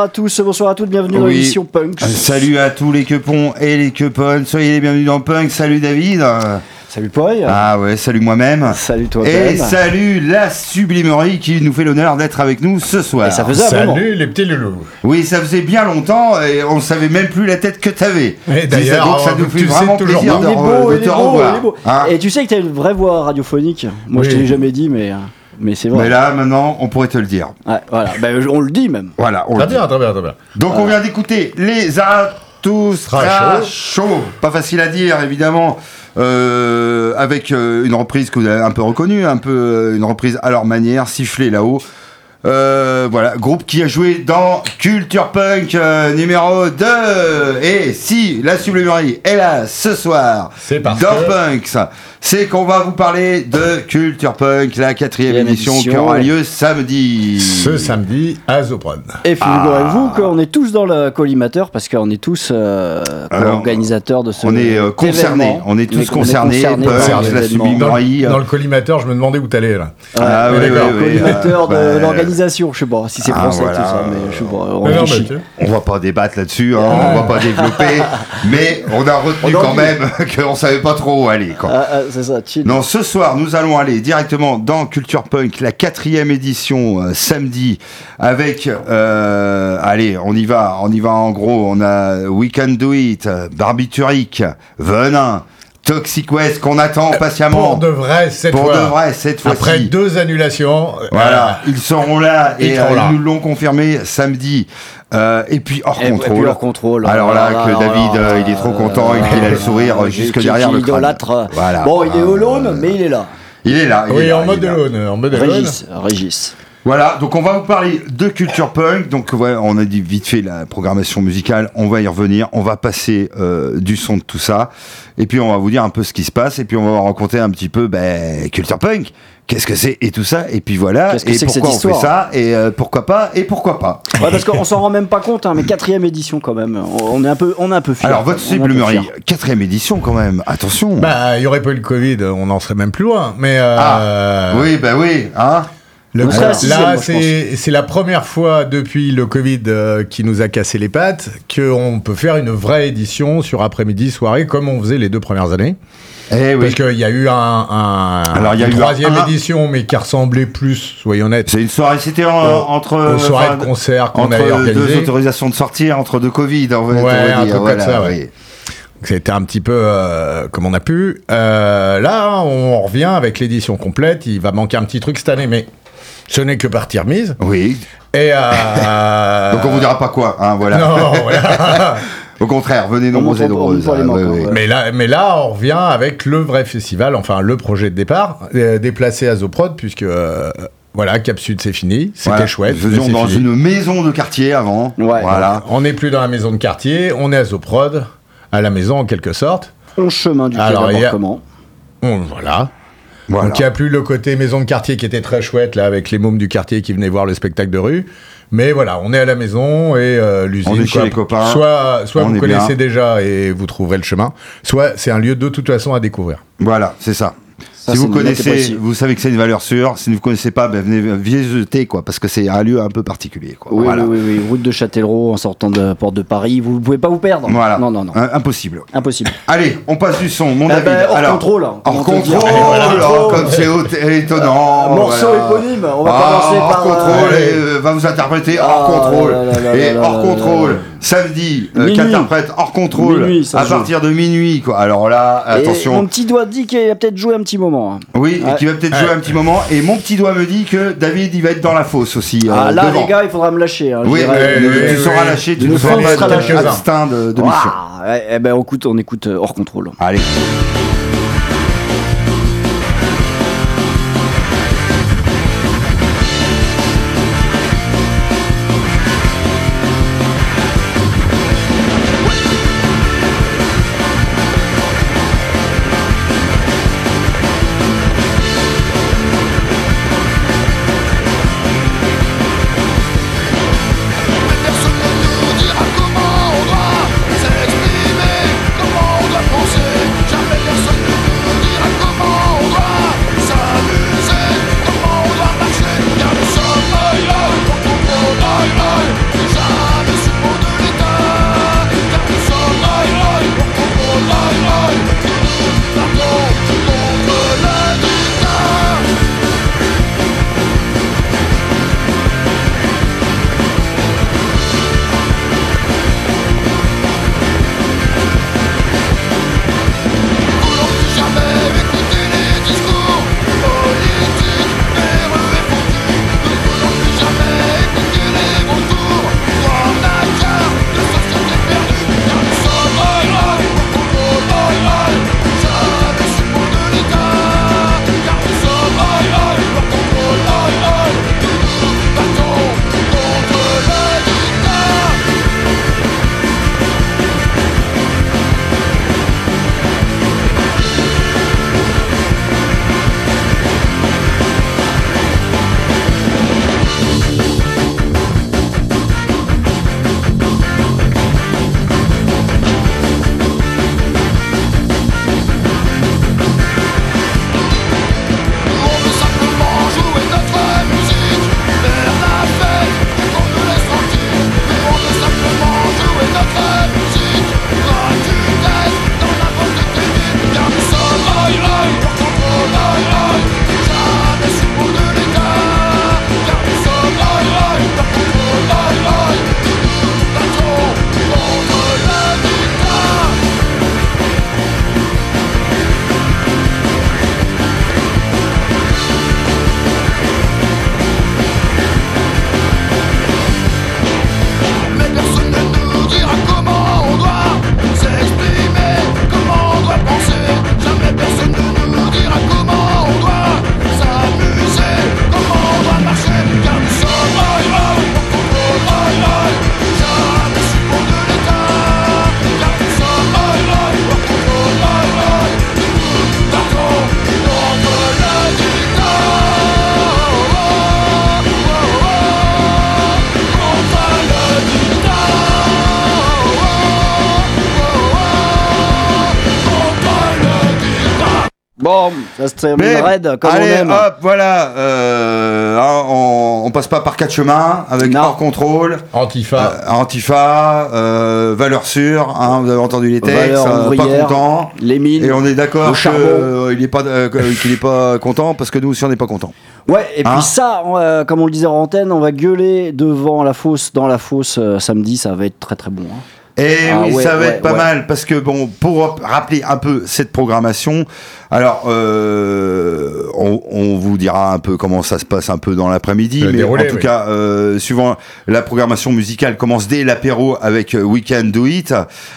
à tous, bonsoir à toutes, bienvenue dans Oui. l'émission Punk. Euh, Salut à tous les quepons et les quepones, soyez les bienvenus dans Punk, salut David Salut Poy. Ah ouais, salut moi-même Salut toi Et Ben. salut la sublimerie qui nous fait l'honneur d'être avec nous ce soir. Et ça faisait. Salut les petits loulous. Oui, ça faisait bien longtemps et on savait même plus la tête que t'avais. Et d'ailleurs, donc ça nous tu fait vraiment toujours plaisir de, te revoir. Hein Et tu sais que t'as une vraie voix radiophonique. Moi je Oui. te l'ai jamais dit, mais, mais c'est vrai. Mais là, maintenant, on pourrait te le dire. Ouais, voilà, Ben, on le dit même. Voilà, on Très le dit. bien, très bien, très bien. Donc on vient d'écouter les Zarathustra Tra chaud. Pas facile à dire évidemment. euh, avec euh, une reprise que vous avez un peu reconnue, un peu euh, une reprise à leur manière, sifflée là-haut. Euh, voilà, groupe qui a joué dans Culture Punk euh, numéro 2. Et si la sublimerie est là ce soir C'est parce dans que- Punks, c'est qu'on va vous parler de Culture Punk, la quatrième édition qui aura lieu samedi. Ce samedi à Zopron. Et figurez-vous Ah. qu'on est tous dans le collimateur parce qu'on est tous euh, Alors, co-organisateurs de ce on est, euh, concernés. On est tous concernés, Punks, cet la événement. sublime- Dans, le collimateur, je me demandais où t'allais là. Ah oui, oui, oui, collimateur de euh, je sais pas si c'est Ah, français voilà. tout ça, mais je sais pas. on Mais non, réfléchit. mais tu- On va pas débattre là-dessus, hein, on va pas développer, mais on a retenu On en quand dit. même qu'on savait pas trop où aller. Quoi. Ah, ah, c'est ça, chill. Non, ce soir, nous allons aller directement dans Culture Punk, la quatrième édition, euh, samedi, avec, euh, allez, on y va, on y va en gros, on a We Can Do It, euh, Barbiturique, Venin, Toxic West, qu'on attend patiemment. Pour de vrai cette Pour fois. de vrai, cette fois-ci. Après deux annulations. Voilà, ils seront là et euh, là. ils nous l'ont confirmé samedi. Euh, et puis hors Et- et contrôle. puis hors contrôle. Alors là, Voilà, que David, là, euh, il est trop content et euh, qu'il a le sourire euh, jusque derrière le crâne. idolâtre. Voilà. Bon, il est Euh, au laune, mais il est là. Il est là. il est Oui, là, en il mode est de là. l'aune. En mode de l'aune. Régis, Régis. Voilà, donc on va vous parler de culture punk. Donc ouais, on a dit vite fait la programmation musicale, on va y revenir, on va passer euh, du son de tout ça, et puis on va vous dire un peu ce qui se passe, et puis on va vous raconter un petit peu ben, culture punk, qu'est-ce que c'est et tout ça, et puis voilà, Qu'est-ce que et c'est que cette pourquoi on fait histoire ça, et euh, pourquoi pas, et pourquoi pas. Ouais, parce qu'on s'en rend même pas compte, hein, mais quatrième édition quand même. On est un peu, on est un peu fiers. Alors votre fiers. quatrième édition quand même, attention. Bah, il y aurait pas eu le Covid, on en serait même plus loin. Mais euh, ah, oui, bah oui, hein. Le- là, je c'est la première fois depuis le Covid euh, qui nous a cassé les pattes qu'on peut faire une vraie édition sur après-midi, soirée, comme on faisait les deux premières années. Eh oui. Parce qu'il y a eu un, un- Alors, il y a une eu troisième un- édition, mais qui ressemblait plus, soyons honnêtes, C'est une soirée, c'était en- Aux- entre soirées enfin, de concert qu'on avait deux organisées. autorisations de sortir, entre deux Covid, on va, Ouais, un dire, truc comme ça, ouais. C'était un petit peu euh, comme on a pu. Euh, là, on revient avec l'édition complète. Il va manquer un petit truc cette année, mais ce n'est que partie remise. Oui. Et euh, Donc on vous dira pas quoi, hein, voilà. Non, voilà. Au contraire, venez nombreux et on nombreuses. hein, ouais, ouais. mais là, mais là, on revient avec le vrai festival, enfin le projet de départ, euh, déplacé à Zoprod, puisque euh, voilà, Cap Sud c'est fini, c'était Voilà. chouette. Nous faisions mais c'est dans fini. une maison de quartier avant. Ouais. Voilà. On n'est plus dans la maison de quartier, on est à Zoprod, à la maison en quelque sorte. 11 chemin du Alors, a-. Bon, voilà. Voilà. Donc il n'y a plus le côté maison de quartier qui était très chouette là avec les mômes du quartier qui venaient voir le spectacle de rue. Mais voilà, on est à la maison et euh, l'usine. On est chez quoi. les copains. Soit, soit vous connaissez bien. déjà et vous trouverez le chemin. Soit c'est un lieu de toute façon à découvrir. Voilà, c'est ça. Ça, si vous connaissez, vous savez que c'est une valeur sûre. Si vous ne connaissez pas, ben venez visiter, quoi, parce que c'est un lieu un peu particulier. Quoi. Oui, voilà. oui, oui, oui, route de Châtellerault en sortant de la porte de Paris. Vous ne pouvez pas vous perdre. Voilà. Non, non, non. Impossible. Impossible. Allez, on passe du son. Mon Eh David. ben, hors Alors, contrôle, hein, Hors contrôle. Hors contrôle. comme c'est étonnant. Morceau voilà. éponyme. On va Ah, commencer hors par. contrôle euh, euh, va vous interpréter hors Ah, contrôle. là, là, là, et hors contrôle, samedi, euh, Minuit. qui interprète hors contrôle Minuit, ça à joue. partir de minuit. Quoi. Alors là, et attention. Mon petit doigt dit qu'il a peut-être joué un petit moment. hein. Oui, et Ouais. qui va peut-être jouer un petit moment. Et mon petit doigt me dit que David, il va être dans la fosse aussi. euh, Ah, là, devant. les gars, il faudra me lâcher. hein, Oui, mais tu seras lâché, tu seras abstain de, de mission. Eh ben, on écoute, on écoute euh, hors contrôle. Allez. Ça se termine Mais, raide, comme allez, on aime. hop, voilà. euh, hein, on, on passe pas par quatre chemins avec Non. hors contrôle. Antifa. Euh, Antifa, euh, valeur sûre, hein, vous avez entendu les textes, pas content. Les mines. Et on est d'accord qu'il n'est pas, euh, qu'il est pas content parce que nous aussi on n'est pas content. Ouais, et Hein puis ça, on, euh, comme on le disait en antenne, on va gueuler devant la fosse, dans la fosse euh, samedi, ça va être très très bon. hein. Et Ah oui, ouais, ça va ouais, être pas ouais. mal parce que bon, pour rappeler un peu cette programmation, alors euh, on, on vous dira un peu comment ça se passe un peu dans l'après-midi, mais déroulé, en tout oui. cas, euh, suivant la programmation musicale, commence dès l'apéro avec euh, We Can Do It.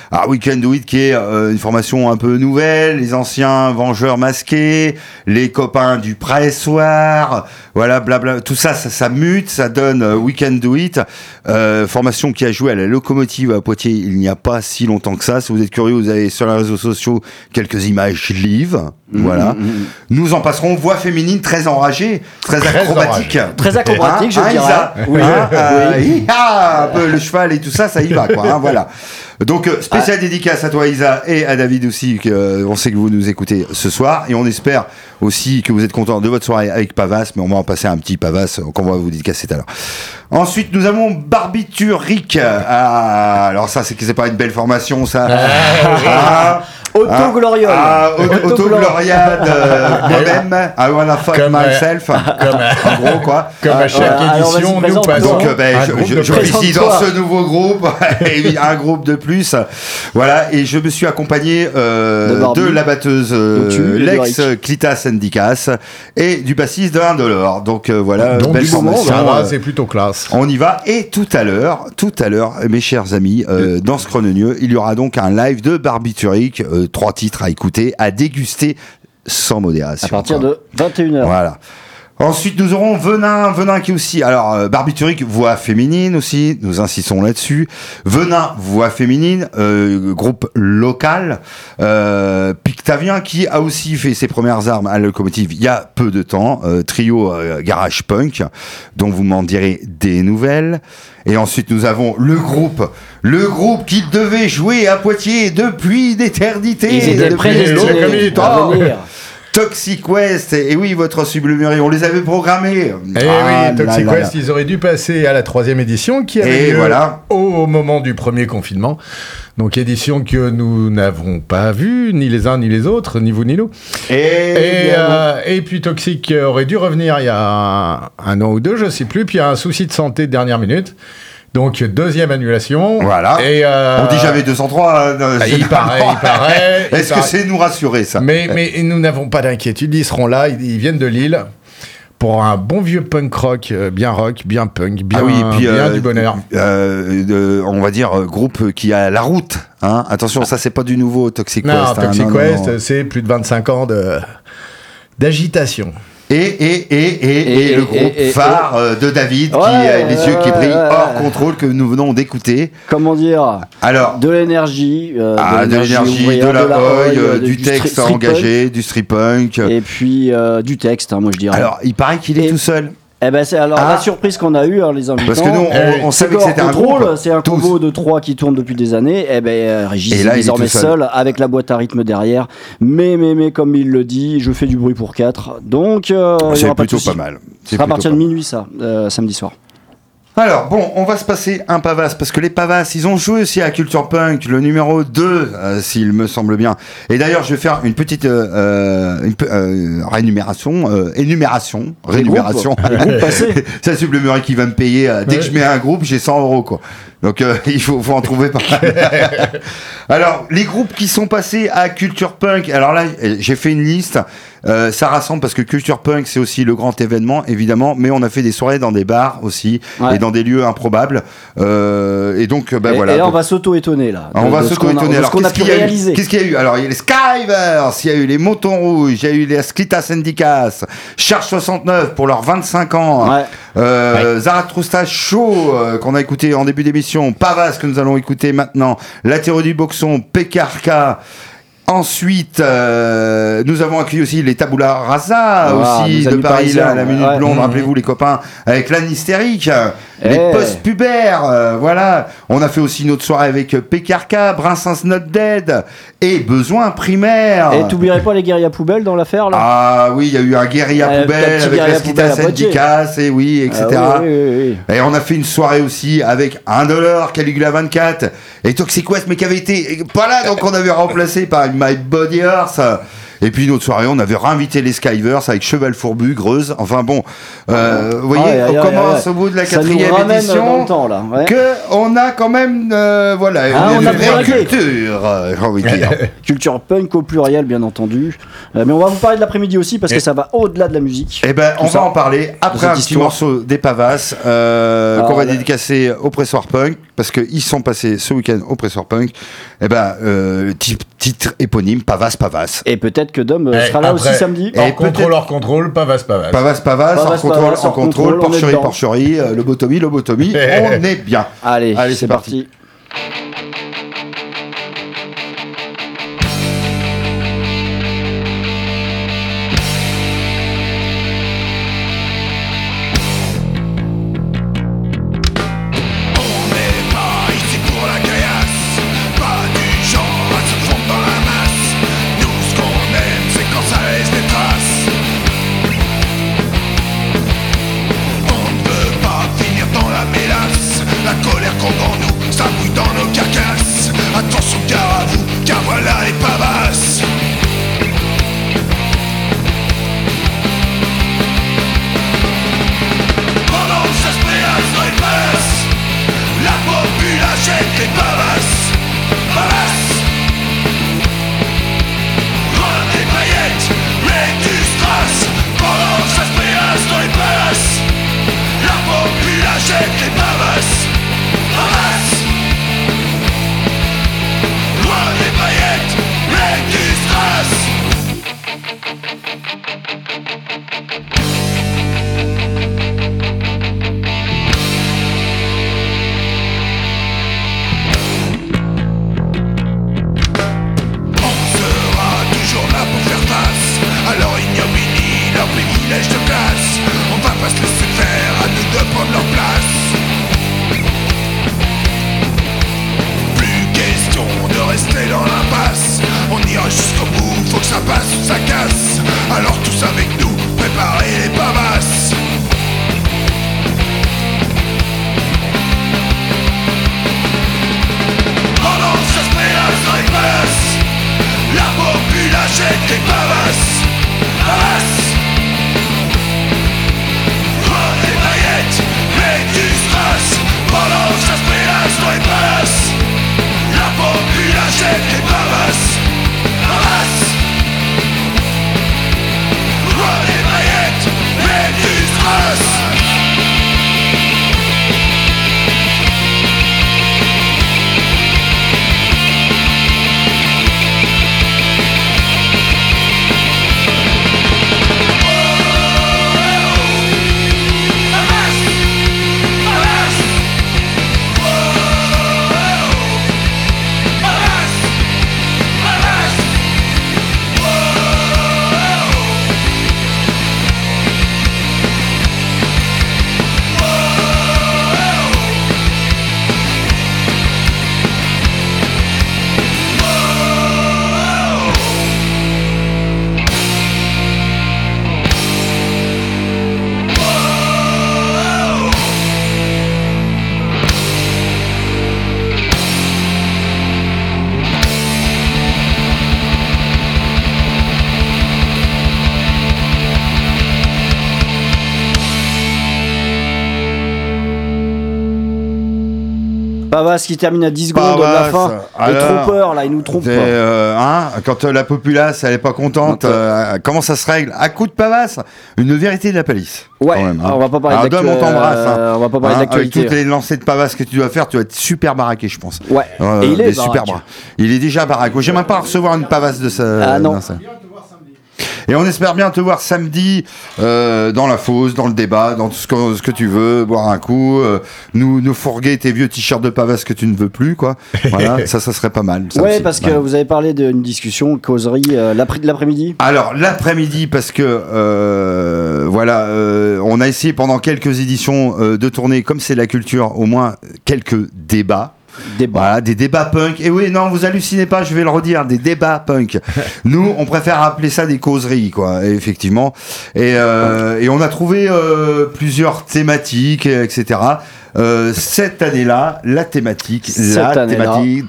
Alors We Can Do It qui est euh, une formation un peu nouvelle, les anciens vengeurs masqués, les copains du pressoir, voilà, blabla, tout ça, ça, ça mute, ça donne euh, We Can Do It, euh, formation qui a joué à la locomotive à Poitiers il il n'y a pas si longtemps que ça. Si vous êtes curieux, vous avez sur les réseaux sociaux quelques images live. Voilà. Nous en passerons voix féminine très enragée, très, Très acrobatique. Très acrobatique, je Hein, dirais. Isa Oui. Hein, euh, peu le cheval et tout ça, ça y va, quoi. hein, voilà. Donc, euh, spéciale dédicace à toi, Isa, et à David aussi, que, euh, on sait que vous nous écoutez ce soir, et on espère aussi que vous êtes contents de votre soirée avec Pavas, mais on va en passer un petit Pavas euh, qu'on va vous dédicacer tout à l'heure. Ensuite, nous avons Barbituric. Ah, alors ça, c'est que c'est pas une belle formation, ça. Ah, Autogloriole. Ah, Autoglor- Autogloriade, euh, moi-même, I wanna fuck Comme, euh, myself. en gros, quoi. Comme à chaque vas-y, édition, nous passons Donc, euh, ben, je, je, je officie dans ce nouveau groupe, et un groupe de plus. Voilà, et je me suis accompagné euh, De la batteuse euh, Lex. Clitas Syndicas et du bassiste de Indolore. Donc euh, voilà, Donc, belle du moment, formation. Euh, c'est plutôt classe. on y va. Et tout à l'heure, tout à l'heure, mes chers amis, euh, dans ce chrononieux, il y aura donc un live de Barbituric, euh, trois titres à écouter, à déguster sans modération. À partir quoi. de 21h. Voilà. Ensuite, nous aurons Venin, Venin qui est aussi. Alors, euh, Barbituric, voix féminine aussi, nous insistons là-dessus. Venin, voix féminine, euh, groupe local. Euh, Pictavien qui a aussi fait ses premières armes à la locomotive il y a peu de temps. Euh, trio euh, Garage Punk, dont vous m'en direz des nouvelles. Et ensuite, nous avons le groupe, le groupe qui devait jouer à Poitiers depuis d'éternité. Ils étaient prédestinés à venir. Toxic West, et oui, votre sublimerie, on les avait programmés. Eh Ah oui, Toxic là là West, ils auraient dû passer à la troisième édition qui avait Et lieu voilà. au moment du premier confinement. Donc édition que nous n'avons pas vue, ni les uns ni les autres, ni vous ni nous. Et, Et, bien, euh, et puis Toxic aurait dû revenir il y a un, un an ou deux, je sais plus, puis il y a un souci de santé de dernière minute. Donc deuxième annulation. Voilà. Et, euh, on dit jamais 203. euh, ah, il paraît, il paraît. Est-ce que paraît. c'est nous rassurer ça Mais, mais nous n'avons pas d'inquiétude, ils seront là, ils, ils viennent de Lille pour un bon vieux punk rock, euh, bien rock, bien punk, bien, ah oui, et puis bien euh, du bonheur. on va dire groupe qui a la route. Hein Attention, ça c'est pas du nouveau Toxic Non, West. hein, Toxic non. c'est plus de 25 ans de d'agitation. Et, et, et, et, le groupe phare euh, de David qui a les yeux qui brillent hors contrôle que nous venons d'écouter. Comment dire? Alors, De l'énergie. euh, ah, de l'énergie, de la euh, euh, du, texte engagé, du strip punk. Et puis euh, du texte, hein, moi je dirais. Alors, il paraît qu'il est tout seul. Eh ben, c'est alors Ah. la surprise qu'on a eue, hein, les invités. Parce que nous, on, Eh on savait que c'était un Control, groupe. c'est un combo de trois qui tourne depuis des années. Et ben, euh, Régis est désormais seul. seul avec la boîte à rythme derrière. Mais, mais, mais, comme il le dit, je fais du bruit pour quatre. Donc, euh, C'est pas plutôt souci. pas mal. Ce C'est à partir pas de minuit, ça, euh, samedi soir. Alors, bon, on va se passer un Pavas, parce que les Pavas, ils ont joué aussi à Culture Punk, le numéro 2, euh, s'il me semble bien. Et d'ailleurs, je vais faire une petite euh, euh, une euh, rémunération, euh, énumération, groupes passés. C'est sublimerie qui va me payer. dès que je mets un groupe, j'ai 100 euros, quoi. Donc, euh, il faut, faut en trouver pas. Alors, les groupes qui sont passés à Culture Punk, alors là, j'ai fait une liste. Euh, ça rassemble parce que Culture Punk, c'est aussi le grand événement, évidemment, mais on a fait des soirées dans des bars aussi Ouais. et dans des lieux improbables. Euh, et donc, ben et, voilà. et là, on va s'auto-étonner, là. on de- va de Alors, ce qu'on a qu'est-ce pu qu'il y a eu réaliser. Qu'est-ce qu'il y a eu Alors, il y a les Skivers, il y a eu les Moutons Rouges, il y a eu les Sklita Syndicas, Charge 69 pour leurs 25 ans, Ouais. euh, Zarathustra Show euh, qu'on a écouté en début d'émission, Pavas que nous allons écouter maintenant, La théorie du boxon, PKRK. Ensuite, euh, nous avons accueilli aussi les Tabula Rasa Ah, aussi de Paris, là, la minute ouais. blonde, rappelez-vous les copains, avec l'âne hystérique, les Eh. post-pubères, euh, voilà. On a fait aussi notre soirée avec PKRK, Brinsens Not Dead et Besoin Primaire. Et t'oublierais pas les guérillas poubelles dans l'affaire, là? Ah oui, il y a eu un guérilla Euh, poubelle avec à Poitiers. Syndicas, et oui, etc. Ah oui, oui, oui, oui. Et on a fait une soirée aussi avec un dollar, Caligula 24 et Toxic West, mais qui avait été pas là, donc on avait remplacé par My Body Horse. Et puis une autre soirée, on avait réinvité les Skivers avec Cheval Fourbu, Greuze. Enfin bon, euh, vous voyez, on commence au bout de la Ça quatrième édition. le temps, là. ouais. Que on a quand même, euh, voilà, Ah, une on a vraie culture, euh, j'ai envie de dire. Culture punk au pluriel, bien entendu. Euh, mais on va vous parler de l'après-midi aussi parce que ça va au-delà de la musique. Eh ben, on ça. va en parler après un petit morceau des Pavas euh, Alors, qu'on va là- dédicacer au Pressoir Punk parce qu'ils sont passés ce week-end au Pressoir Punk. Eh ben, euh, ti- titre éponyme Pavas Pavas. Et peut-être que Dom euh, Eh, sera là après- aussi samedi. Et Hors contrôle, hors contrôle. Pavas Pavas, Pavas, en contrôle, Pavas, en hors contrôle, contrôle, on est porcherie, porcherie, euh, lobotomie, lobotomie, on est bien. Allez, Allez, c'est c'est parti. Pavas qui termine à 10 secondes de la Pavas, fin. Les alors, trompeurs, là, ils nous trompent. Euh, hein, quand euh, la populace elle est pas contente, euh, comment ça se règle À coup de pavasse Une vérité de la palisse. Ouais, même, hein. on va pas parler Alors, d'actu- Dom, on t'embrasse. hein. on va pas parler Hein, Avec d'actualité. toutes les lancées de pavasse que tu dois faire, tu vas être super baraqué, je pense. Ouais. Euh, Et il est super baraque. bras. Il est déjà baraque. J'aimerais pas recevoir une pavasse de ça. Ah, non. Et on espère bien te voir samedi euh, dans la fosse, dans le débat, dans tout ce que, ce que tu veux, boire un coup, euh, nous, nous fourguer tes vieux t-shirts de pavasse que tu ne veux plus, quoi. Voilà, ça, ça serait pas mal. ça Ouais, aussi. parce que Ouais. vous avez parlé d'une discussion, causerie, euh, l'après- de l'après-midi. Alors l'après-midi, parce que euh, voilà, euh, on a essayé pendant quelques éditions euh, de tourner, comme c'est la culture, au moins quelques débats. Débat. Voilà, des débats punk. Et oui, non, vous hallucinez pas, je vais le redire, des débats punk. Nous, on préfère appeler ça des causeries, quoi, effectivement. Et, euh, et on a trouvé euh, plusieurs thématiques, et etc. Euh, cette année-là, la thématique, Cette la thématique.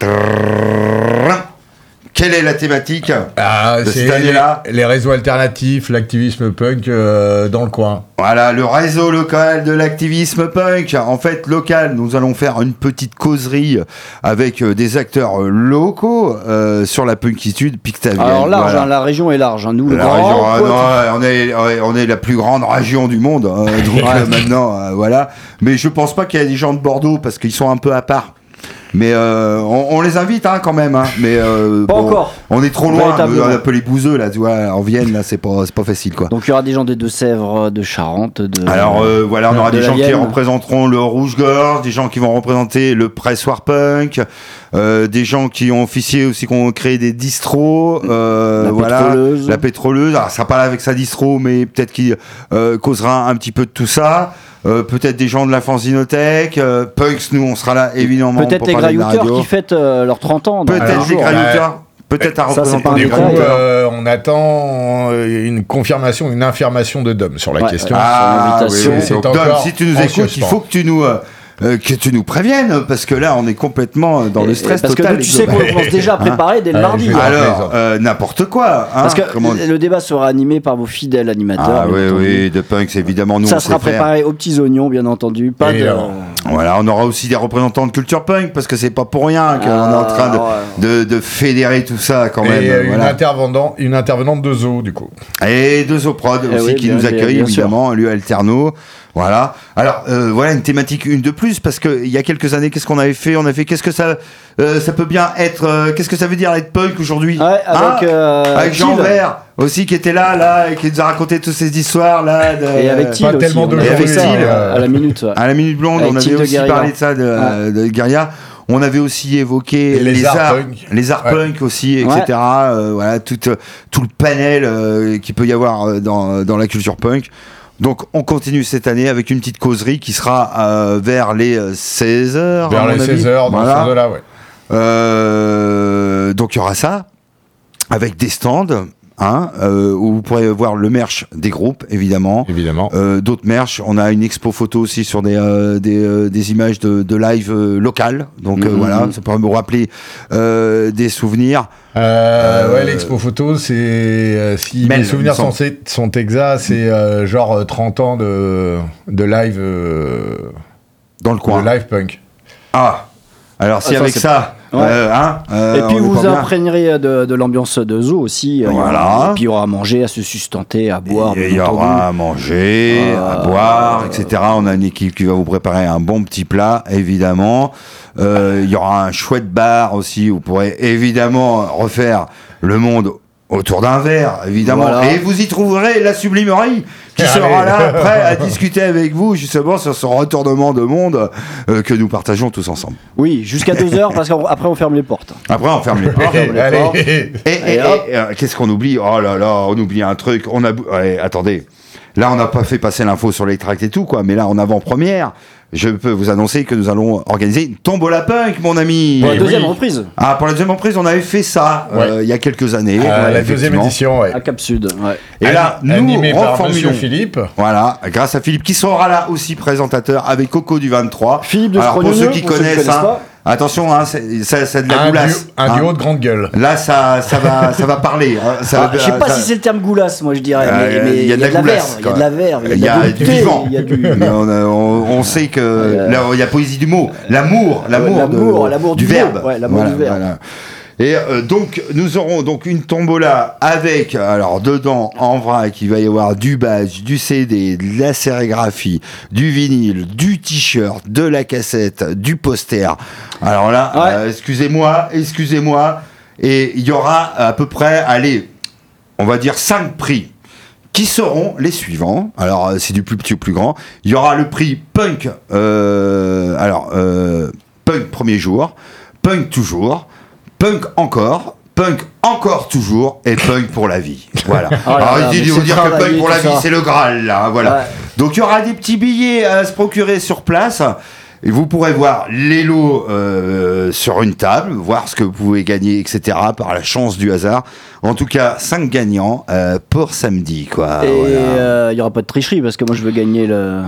Quelle est la thématique Ah, De cette année-là. les, les réseaux alternatifs, l'activisme punk euh, dans le coin. Voilà, le réseau local de l'activisme punk. En fait, local, nous allons faire une petite causerie avec euh, des acteurs euh, locaux euh, sur la punkitude pictavienne. Alors large, Voilà. hein, la région est large. hein. Nous, le La grand région, ah, non, on, est, ouais, on est la plus grande région du monde. hein, donc euh, maintenant, euh, voilà. Mais je pense pas qu'il y ait des gens de Bordeaux parce qu'ils sont un peu à part. Mais euh, on, on les invite hein, quand même. hein. Mais euh, Pas encore. On est trop loin. Un peu les bouseux là, tu vois. En Vienne là, c'est pas, c'est pas facile quoi. Donc il y aura des gens de Deux-Sèvres, de Charente, de. Alors euh, voilà, on aura de des gens qui représenteront le Rouge-Gorge, des gens qui vont représenter le Pressoir Punk, euh, des gens qui ont officié aussi, qui ont créé des distros, euh, La voilà, pétroleuse. la pétroleuse. Alors, ça sera pas là avec sa distro, mais peut-être qu'il causera un petit peu de tout ça. Euh, peut-être des gens de la fanzinothèque, euh, Punks, nous on sera là évidemment. Peut-être les radio. qui fêtent euh, leurs 30 ans. Peut-être les jour. graillouteurs. Peut-être à représenter Du coup, graillouteurs. euh, on attend une confirmation, une affirmation de Dom sur la Ouais, question. Ah, oui, oui. Dom, si tu nous écoutes, il faut que tu nous, euh, euh, que tu nous préviennes, parce que là, on est complètement dans le stress Parce que total. nous, et tu sais qu'on commence déjà à préparer dès le mardi. hein. Alors, euh, n'importe quoi. hein, Parce que comment- le débat sera animé par vos fidèles animateurs. Ah bien oui, oui, de punks, évidemment, nous, Ça on sera faire. préparé aux petits oignons, bien entendu. Pas Et, de. euh, Voilà, on aura aussi des représentants de culture punk, parce que c'est pas pour rien qu'on Ah, est en train de, ouais. de, de fédérer tout ça, quand Et même. euh, une, voilà. intervenante, une intervenante de zoo, du coup. Et de Zoprod Eh aussi oui, qui bien- nous bien- accueille bien sûr. évidemment, lui Alterno. Voilà. Alors euh, voilà une thématique une de plus parce que il y a quelques années qu'est-ce qu'on avait fait? On a fait qu'est-ce que ça euh, ça peut bien être euh, qu'est-ce que ça veut dire être punk aujourd'hui? Ouais, avec, Hein euh, avec Jean. Vert aussi qui était là là et qui nous a raconté toutes ces histoires là de- Et avec Thiel Pas aussi. tellement de a gens fait de ça Thiel, euh, à la minute. ouais. à la minute blonde Avec on avait aussi parlé de ça de, Ouais. de Guérilla. On avait aussi évoqué Et les les, arts punk. les arts Ouais. punk aussi, etc. Euh, voilà, tout, euh, tout le panel euh, qu'il peut y avoir euh, dans, dans la culture punk. Donc on continue cette année avec une petite causerie qui sera euh, vers les 16h. Vers les 16 heures, dans Voilà. ce là ouais. Euh, donc il y aura ça, avec des stands, hein, euh, où vous pourrez voir le merch des groupes, évidemment. Évidemment. Euh, D'autres merch, on a une expo photo aussi sur des, euh, des, euh, des images de, de live euh, local. Donc euh, Mhm. voilà, ça peut me rappeler euh, des souvenirs. Euh, Euh, ouais, l'expo photo, c'est. euh, si mes souvenirs sont, sont exacts, c'est euh, genre euh, 30 ans de, de live. euh, Dans le coin. de live punk. Ah Alors si Ah, ça, avec c'est ça, Ouais. euh, hein, euh, Et puis vous imprégnerez de, de l'ambiance de zoo aussi. euh, Voilà. Et puis il y aura à manger, à se sustenter, à boire. Et Il y aura à manger, à boire, etc. On a une équipe qui va vous préparer un bon petit plat, évidemment. Il y aura un chouette bar aussi. Vous pourrez évidemment refaire le monde autour d'un verre, évidemment. Voilà. Et vous y trouverez la sublimerie qui Allez. sera là, prêt à discuter avec vous justement sur ce retournement de monde euh, que nous partageons tous ensemble. Oui, jusqu'à 2h parce qu'après on ferme les portes. Après, on ferme les portes. ferme les portes. Allez. Et, euh, qu'est-ce qu'on oublie? Oh là là, on oublie un truc. On a, ouais, attendez. Là, on n'a pas fait passer l'info sur les tracts et tout, quoi. Mais là, en avant-première, je peux vous annoncer que nous allons organiser une tombola punk, mon ami. Pour la Eh deuxième oui. reprise, Ah, pour la deuxième reprise, on avait fait ça euh, il y a quelques années. Euh, Ouais, la deuxième édition, ouais. à Cap Sud. ouais. Et là, nous Animé par. Monsieur Philippe. Voilà, grâce à Philippe qui sera là aussi présentateur avec Coco du 23. Philippe de Alors pour ceux qui pour ceux qui connaissent, connaissent hein, pas. Attention, hein, c'est de la Un, goulasse. duo, un hein. duo de grande gueule. Là, ça, ça va, ça va parler. hein. Ça Ah, va- je sais pas ça- si c'est le terme goulasse, moi je dirais, Euh, mais, mais il y a de la goulasse, il y a de la verve, Il y a de la du vivant. il y a du Mais on, sait que Euh, là, il y a poésie du mot, l'amour, l'amour, de- l'amour, l'amour du verbe, Ouais, l'amour du verbe. Et euh, donc nous aurons donc une tombola avec alors dedans en vrac il va y avoir du badge, du CD, de la sérigraphie, du vinyle, du t-shirt, de la cassette, du poster. Alors là, Ouais. euh, excusez-moi, excusez-moi, et il y aura à peu près, allez, on va dire 5 prix qui seront les suivants. Alors, euh, c'est du plus petit au plus grand. Il y aura le prix Punk. euh, alors, euh, Punk premier jour, Punk toujours, Punk encore, Punk encore toujours et Punk pour la vie. Voilà. Oh là Alors, là, il dit vous dire que Punk pour la vie, c'est le Graal, là. Voilà. Ouais. Donc, il y aura des petits billets à se procurer sur place. Et vous pourrez voir les lots euh, sur une table, voir ce que vous pouvez gagner, etc. par la chance du hasard. En tout cas, 5 gagnants euh, pour samedi, quoi. Et Voilà. euh, il y aura pas de tricherie parce que moi je veux gagner le.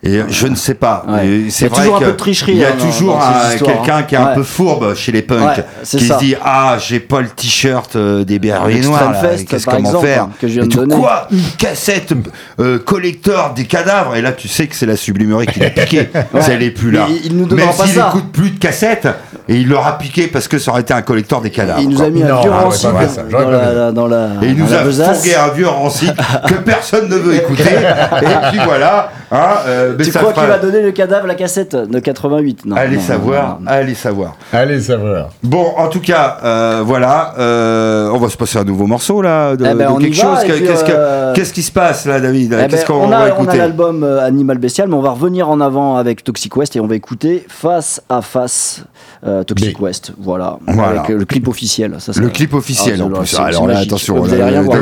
Et je ne sais pas. Ouais. Et Il y C'est a vrai toujours un peu de tricherie, Il y a hein, dans- toujours un- histoires, quelqu'un hein. qui est un Ouais. peu fourbe chez les punks, Ouais, qui ça. se dit ah j'ai pas le t-shirt euh, des Extreme noirs. Qu'est-ce comment faire hein, que je viens de. Quoi Une cassette euh, collector des cadavres? Et là tu sais que c'est la sublimerie qui l'a piqué. Elle est plus là. Mais il- il nous Même s'il écoute plus de cassettes et il l'aura piqué parce que ça aurait été un collector des cadavres. Il nous a mis un vieux j'aurais rancid dans la. Et il nous la a fourgué un vieux rancide que personne ne veut écouter. Et puis voilà. Hein, euh, mais Tu ça crois fera- qu'il va donner le cadavre, la cassette de 88 Non. Allez non, savoir, non, allez savoir. Allez, savoir. Bon, en tout cas, euh, voilà, euh, on va se passer un nouveau morceau là, de, Eh ben, de quelque chose. Qu'est-ce euh, qu'est-ce qui se passe là, David? Eh ben, Qu'est-ce qu'on on, va a, on a écouter? l'album Animal Bestial, mais on va revenir en avant avec Toxic West et on va écouter Face à Face euh, Toxic B. West. Voilà. Voilà. Avec le clip officiel. Ça, Le clip officiel Ah, en plus. Alors là, attention. Vous allez rien voir.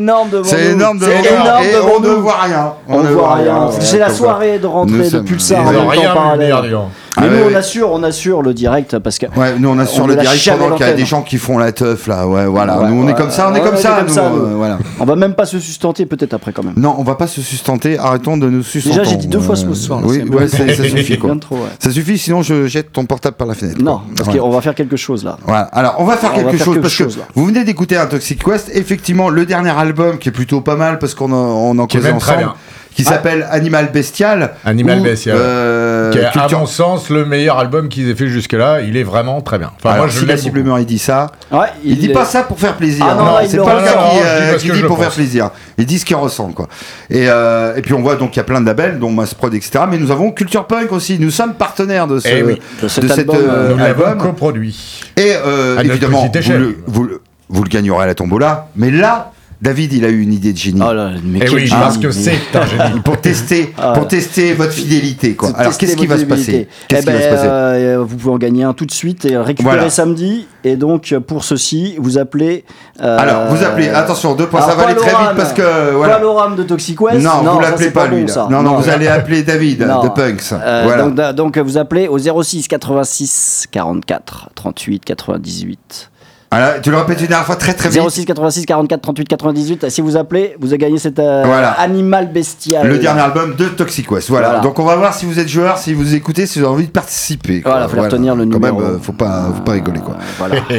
Énorme devant nous. C'est énorme de C'est énorme et devant on ne nous. voit rien. On ne voit rien. ouais, C'est la soirée de Nous rentrée de Pulsar Nous même temps rien Ah Mais ouais, nous, ouais. on assure, on assure le direct parce que. Ouais, nous on a sur On le direct pendant qu'il y a des gens qui font la teuf là. Ouais, voilà. Ouais, nous on ouais, est comme ça, on est ouais, comme ça. comme nous, ça, euh, nous. voilà. On va même pas se sustenter, peut-être après quand même. Non, on va pas se sustenter. Arrêtons de nous sustenter. Déjà, j'ai dit deux fois ce soir. là, Oui, c'est ouais, bien. c'est- ça suffit quoi. Bien trop, ouais. Ça suffit, sinon je jette ton portable par la fenêtre. Non, quoi. parce qu'on va faire quelque chose là. Voilà. Alors, on va faire On va quelque faire chose quelque parce chose, que là. vous venez d'écouter un Toxic Quest. Effectivement, le dernier album qui est plutôt pas mal parce qu'on en, causait ensemble, bien. qui s'appelle Animal Bestial. Animal Bestial. euh, qui est, à mon sens, le meilleur album qu'ils aient fait jusque-là. Il est vraiment très bien. Enfin, Alors, moi, je si la. Ciblement il dit ça, Ouais, il, dit est- pas ça pour faire plaisir. Ah non, non, il c'est le pas le gars qui, euh, qui dit pour faire plaisir. Il dit ce qu'il ressent quoi. Et, euh, et puis on voit donc qu'il y a plein de labels, dont Massprod, etc. Mais nous avons Culture Punk aussi. Nous sommes partenaires de ce, Eh oui, de cet cet, album, euh, Nous l'avons album. coproduit. Et euh, évidemment, petite vous échelle. le, vous, le- vous le gagnerez à la tombola. Mais là, David, il a eu une idée de génie. Oh là, mais Et quel oui, génie, parce que c'est un génie. pour tester, Ah. pour tester votre fidélité. Quoi. Alors qu'est-ce qui va se passer fidélité. Qu'est-ce Eh qui va ben, se passer euh, Vous pouvez en gagner un tout de suite et récupérer Voilà. samedi. Et donc pour ceci, vous appelez. euh, Alors vous appelez, attention, deux points, ça va aller pas très vite parce que Pas voilà. l'oram de Toxic West. Non, vous ça, l'appelez pas, bon, lui. là. Non, non, vous allez appeler David Non. de Punks. Euh, voilà. donc vous appelez au 06 86 44 38 98. Voilà, tu le répètes une dernière fois très très vite. 06 86 44 38 98. Si vous appelez, vous avez gagné cet euh, Voilà. animal bestial. Le dernier album de Toxic West. Voilà. Voilà. Donc on va voir si vous êtes joueur, si vous écoutez, si vous avez envie de participer. quoi. Voilà, faut retenir le Quand numéro. même, euh, faut pas, faut pas rigoler quoi. Voilà.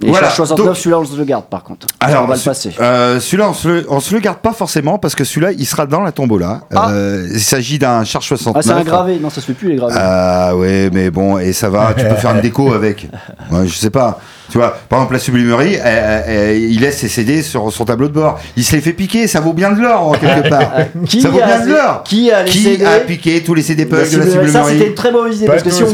Et Voilà, Charge 69, donc- celui-là, on se le garde par contre. Alors, on va le passer. euh, celui-là, on se, le, on se le garde pas forcément parce que celui-là, il sera dans la tombola. Ah. Euh, il s'agit d'un Charge 69. Ah, c'est un gravé. Non, ça se fait plus les gravés. Ah ouais, mais bon, et ça va, tu peux faire une déco avec. Ouais, je sais pas. Tu vois, par exemple, la sublimerie, il laisse ses CD sur son tableau de bord. Il se les fait piquer, ça vaut bien de l'or, quelque part. Qui ça vaut a bien de l'or. qui a les Qui CD? a piqué tous les CD de la sublimerie. ça, c'était une très mauvaise idée parce que si on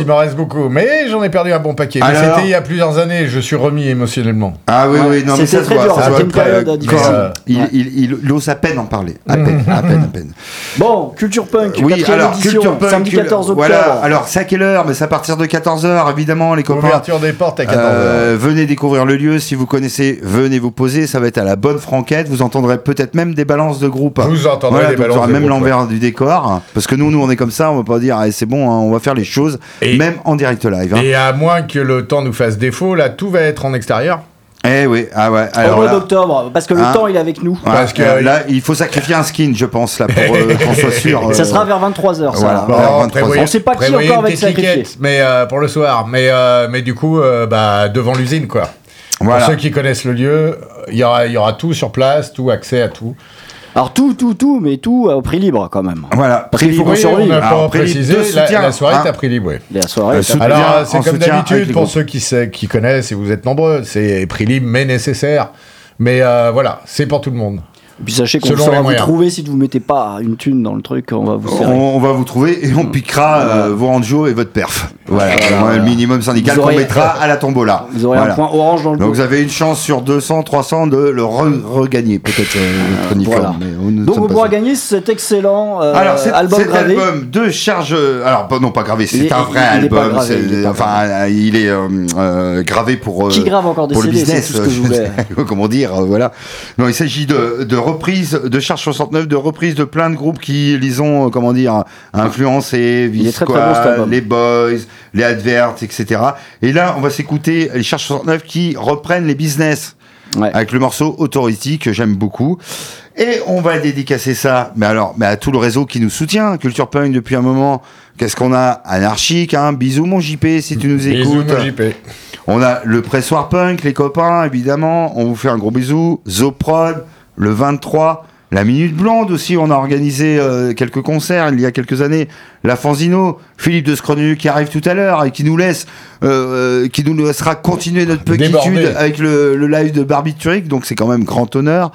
il m'en reste beaucoup. Mais j'en ai perdu un bon paquet. Alors c'était il y a plusieurs années, je suis remis émotionnellement. Ah oui, oui, non, mais ça se très voit. dur, Il, ose à peine en parler. À peine, à peine, à peine. Bon, Culture Punk, Oui, alors, Culture Punk. samedi cul- 14 octobre. Voilà, alors c'est à quelle heure Mais c'est à partir de 14h, évidemment, les copains. Ouverture des portes à 14h. Euh, venez découvrir le lieu. Si vous connaissez, venez vous poser. Ça va être à la bonne franquette. Vous entendrez peut-être même des balances de groupe. Vous entendrez Voilà, des balances vous aurez de même l'envers du décor. Parce que nous, nous, on est comme ça. On va pas dire, ah, c'est bon, hein, on va faire les choses, Et- même en direct live. hein. Et à moins que le temps nous fasse défaut, là, tout va être en extérieur. Eh oui, ah ouais. Au Alors mois là, d'octobre, parce que le Hein temps il est avec nous. ouais, Parce que- euh, là, il faut sacrifier un skin, je pense, là, pour euh, qu'on soit sûr. Ça euh, sera vers 23h, ça. voilà. Bon, vers 23 prévoyez- On sait pas qui encore va être sacrifié. mais euh, pour le soir. Mais, euh, mais du coup, euh, bah, devant l'usine, quoi. Voilà. Pour ceux qui connaissent le lieu, il y aura, il y aura tout sur place, tout accès à tout. Alors tout, tout, tout, mais tout au prix libre quand même. Voilà. Faut qu'on Oui, on n'a Alors, pas prix précisé, de la, soutien, la soirée hein. est à prix libre. oui. La soirée. Euh, ça- sous- Alors, c'est comme d'habitude pour ceux qui connaissent et vous êtes nombreux. C'est prix libre mais nécessaire. Mais euh, voilà, c'est pour tout le monde. Et puis sachez qu'on saura vous moyens. trouver si vous mettez pas une thune dans le truc, on va vous On, serrer. on va vous trouver et on piquera euh, vos ranjos et votre perf. Voilà, Voilà, Voilà, le minimum syndical qu'on mettra à la tombola. Vous aurez Voilà. un point orange dans le Donc vous avez une chance sur 200, 300 de le re- regagner, peut-être euh, votre uniforme. Mais Donc vous pourrez gagner cet excellent euh, Alors cet, album cet gravé. album de charge, euh, alors non pas gravé, c'est un vrai il est pas album. gravé, il enfin, euh, il est euh, euh, gravé pour euh, Qui grave encore des CD, c'est business. tout ce que je voulais. Comment dire, euh, voilà. Non, il s'agit de, de reprises de Charge 69, de reprises de plein de groupes qui les ont, euh, comment dire, influencés, bon, Visquad, album. les Boys, les Adverts, etc. Et là, on va s'écouter les Charge 69 qui reprennent les business Ouais. avec le morceau Authority que j'aime beaucoup. Et on va dédicacer ça, mais alors, mais à tout le réseau qui nous soutient, Culture Punk depuis un moment. Qu'est-ce qu'on a? Anarchique, hein Bisous mon JP si tu nous Bisous, écoutes. mon JP. On a le Pressoir Punk, les copains, évidemment. On vous fait un gros bisou. Zoprod, le 23. La Minute Blonde aussi, on a organisé euh, quelques concerts il y a quelques années. La Fanzino, Philippe de Scronu qui arrive tout à l'heure et qui nous laisse, euh, euh, qui nous laissera continuer notre petitude avec le, le live de Barbituric, donc c'est quand même grand honneur.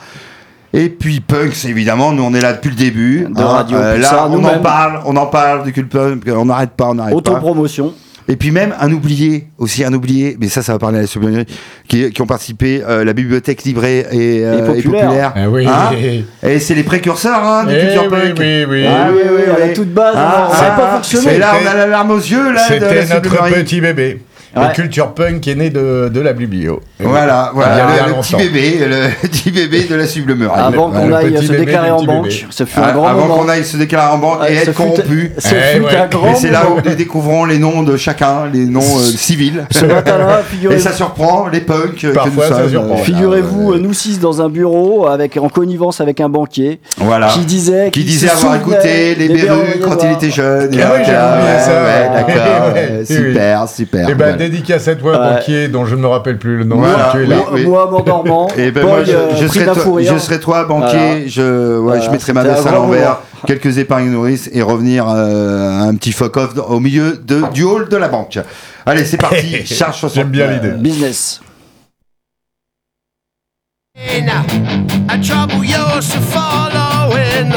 Et puis Punks, évidemment, nous on est là depuis le début. De Radio là, on en parle, on en parle du Punk, on n'arrête pas, on n'arrête pas. Autopromotion. Et puis même un oublié, aussi un oublié, mais ça, ça va parler à la qui, qui ont participé, euh, la bibliothèque livrée et, euh, Et et populaire. populaire. Ah oui. Hein et c'est les précurseurs hein, du Eh culture oui, punk. oui, oui. Ah oui, oui, à la toute base, Ah, on- ça n'a ah, pas fonctionné. Et là, on a la larme aux yeux, là, de la C'était notre petit bébé. Ouais. Et Culture Punk est né de, de la biblio. Voilà, Il y a voilà, le, le petit bébé, le petit bébé de la sublimeurie. Avant le qu'on aille se déclarer en banque, bébé. ce fut un Ah, grand Avant qu'on aille se déclarer en banque et être corrompu. Ce Eh fut ouais. un grand Et c'est là où nous découvrons les noms de chacun, les noms euh, civils. Ce matin-là, Et figurez-vous. ça surprend les punks Parfois, que nous ça sommes. surprend. Figurez-vous, euh, nous six dans un bureau avec en connivence avec un banquier Voilà. qui disait Qui disait avoir écouté les Berus quand il était jeune. Ah oui, j'ai Ah, oublié ça. d'accord. Super, super. Et ben. Dédicace à toi, Ouais. banquier, dont je ne me rappelle plus le nom. Voilà, si tu es là. Moi, oui. moi, Et ben Paul, moi, je, euh, je serai toi, fou rire. je serai toi, banquier. Voilà. Je, ouais, Voilà, je mettrai ma veste à l'envers, moment. quelques épargnes nourrices et revenir euh, un petit fuck off au milieu de, du hall de la banque. Allez, c'est parti. Charge 60. J'aime bien l'idée. Business. A trouble you're so following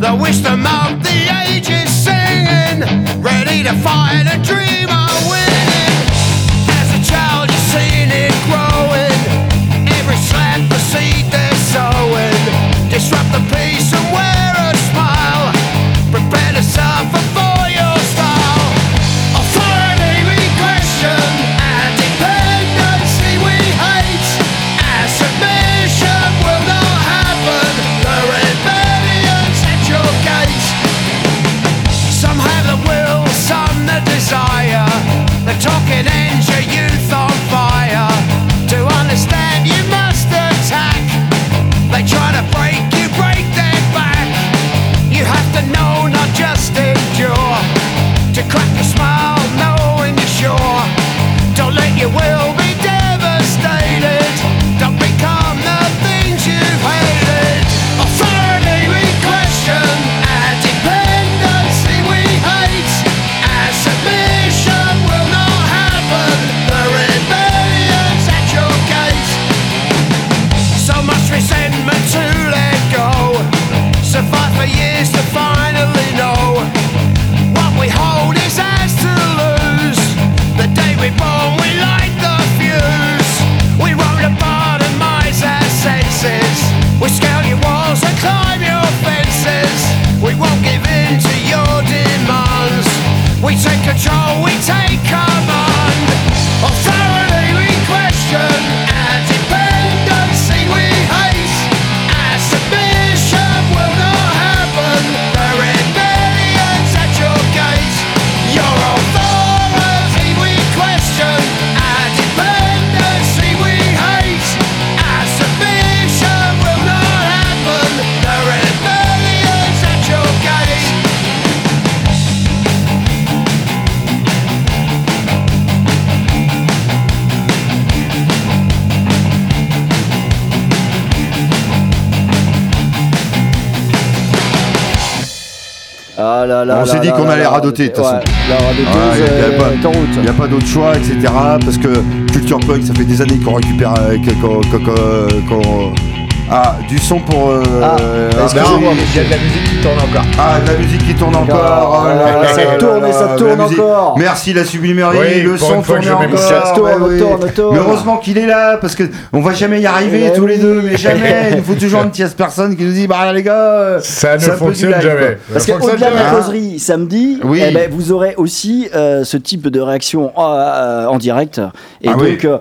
The wisdom of the ages singing Ready to fight a dream là là On s'est dit qu'on allait radoter, de toute façon. euh. Il n'y a pas d'autre choix, etc. Parce que Culture Punk, ça fait des années qu'on récupère euh, qu'on- Ah, du son pour. euh, Ah, euh. Il y a de la musique qui tourne encore. Ah, de la musique qui tourne Encore. oh Ah, là ça là tourne et ça tourne encore. Merci la sublimerie, Oui, le son tourne encore. ça. Tourne, ouais, tourne, tourne. Mais heureusement qu'il est là parce que on va jamais y arriver Eh tous les deux, mais jamais. Il nous faut toujours une tierce personne qui nous dit bah les gars. Ça ne fonctionne live, jamais. quoi. Parce qu'au-delà de la causerie samedi, Oui. eh ben, vous aurez aussi euh, ce type de réaction en, euh, en direct. Et Ah donc, euh,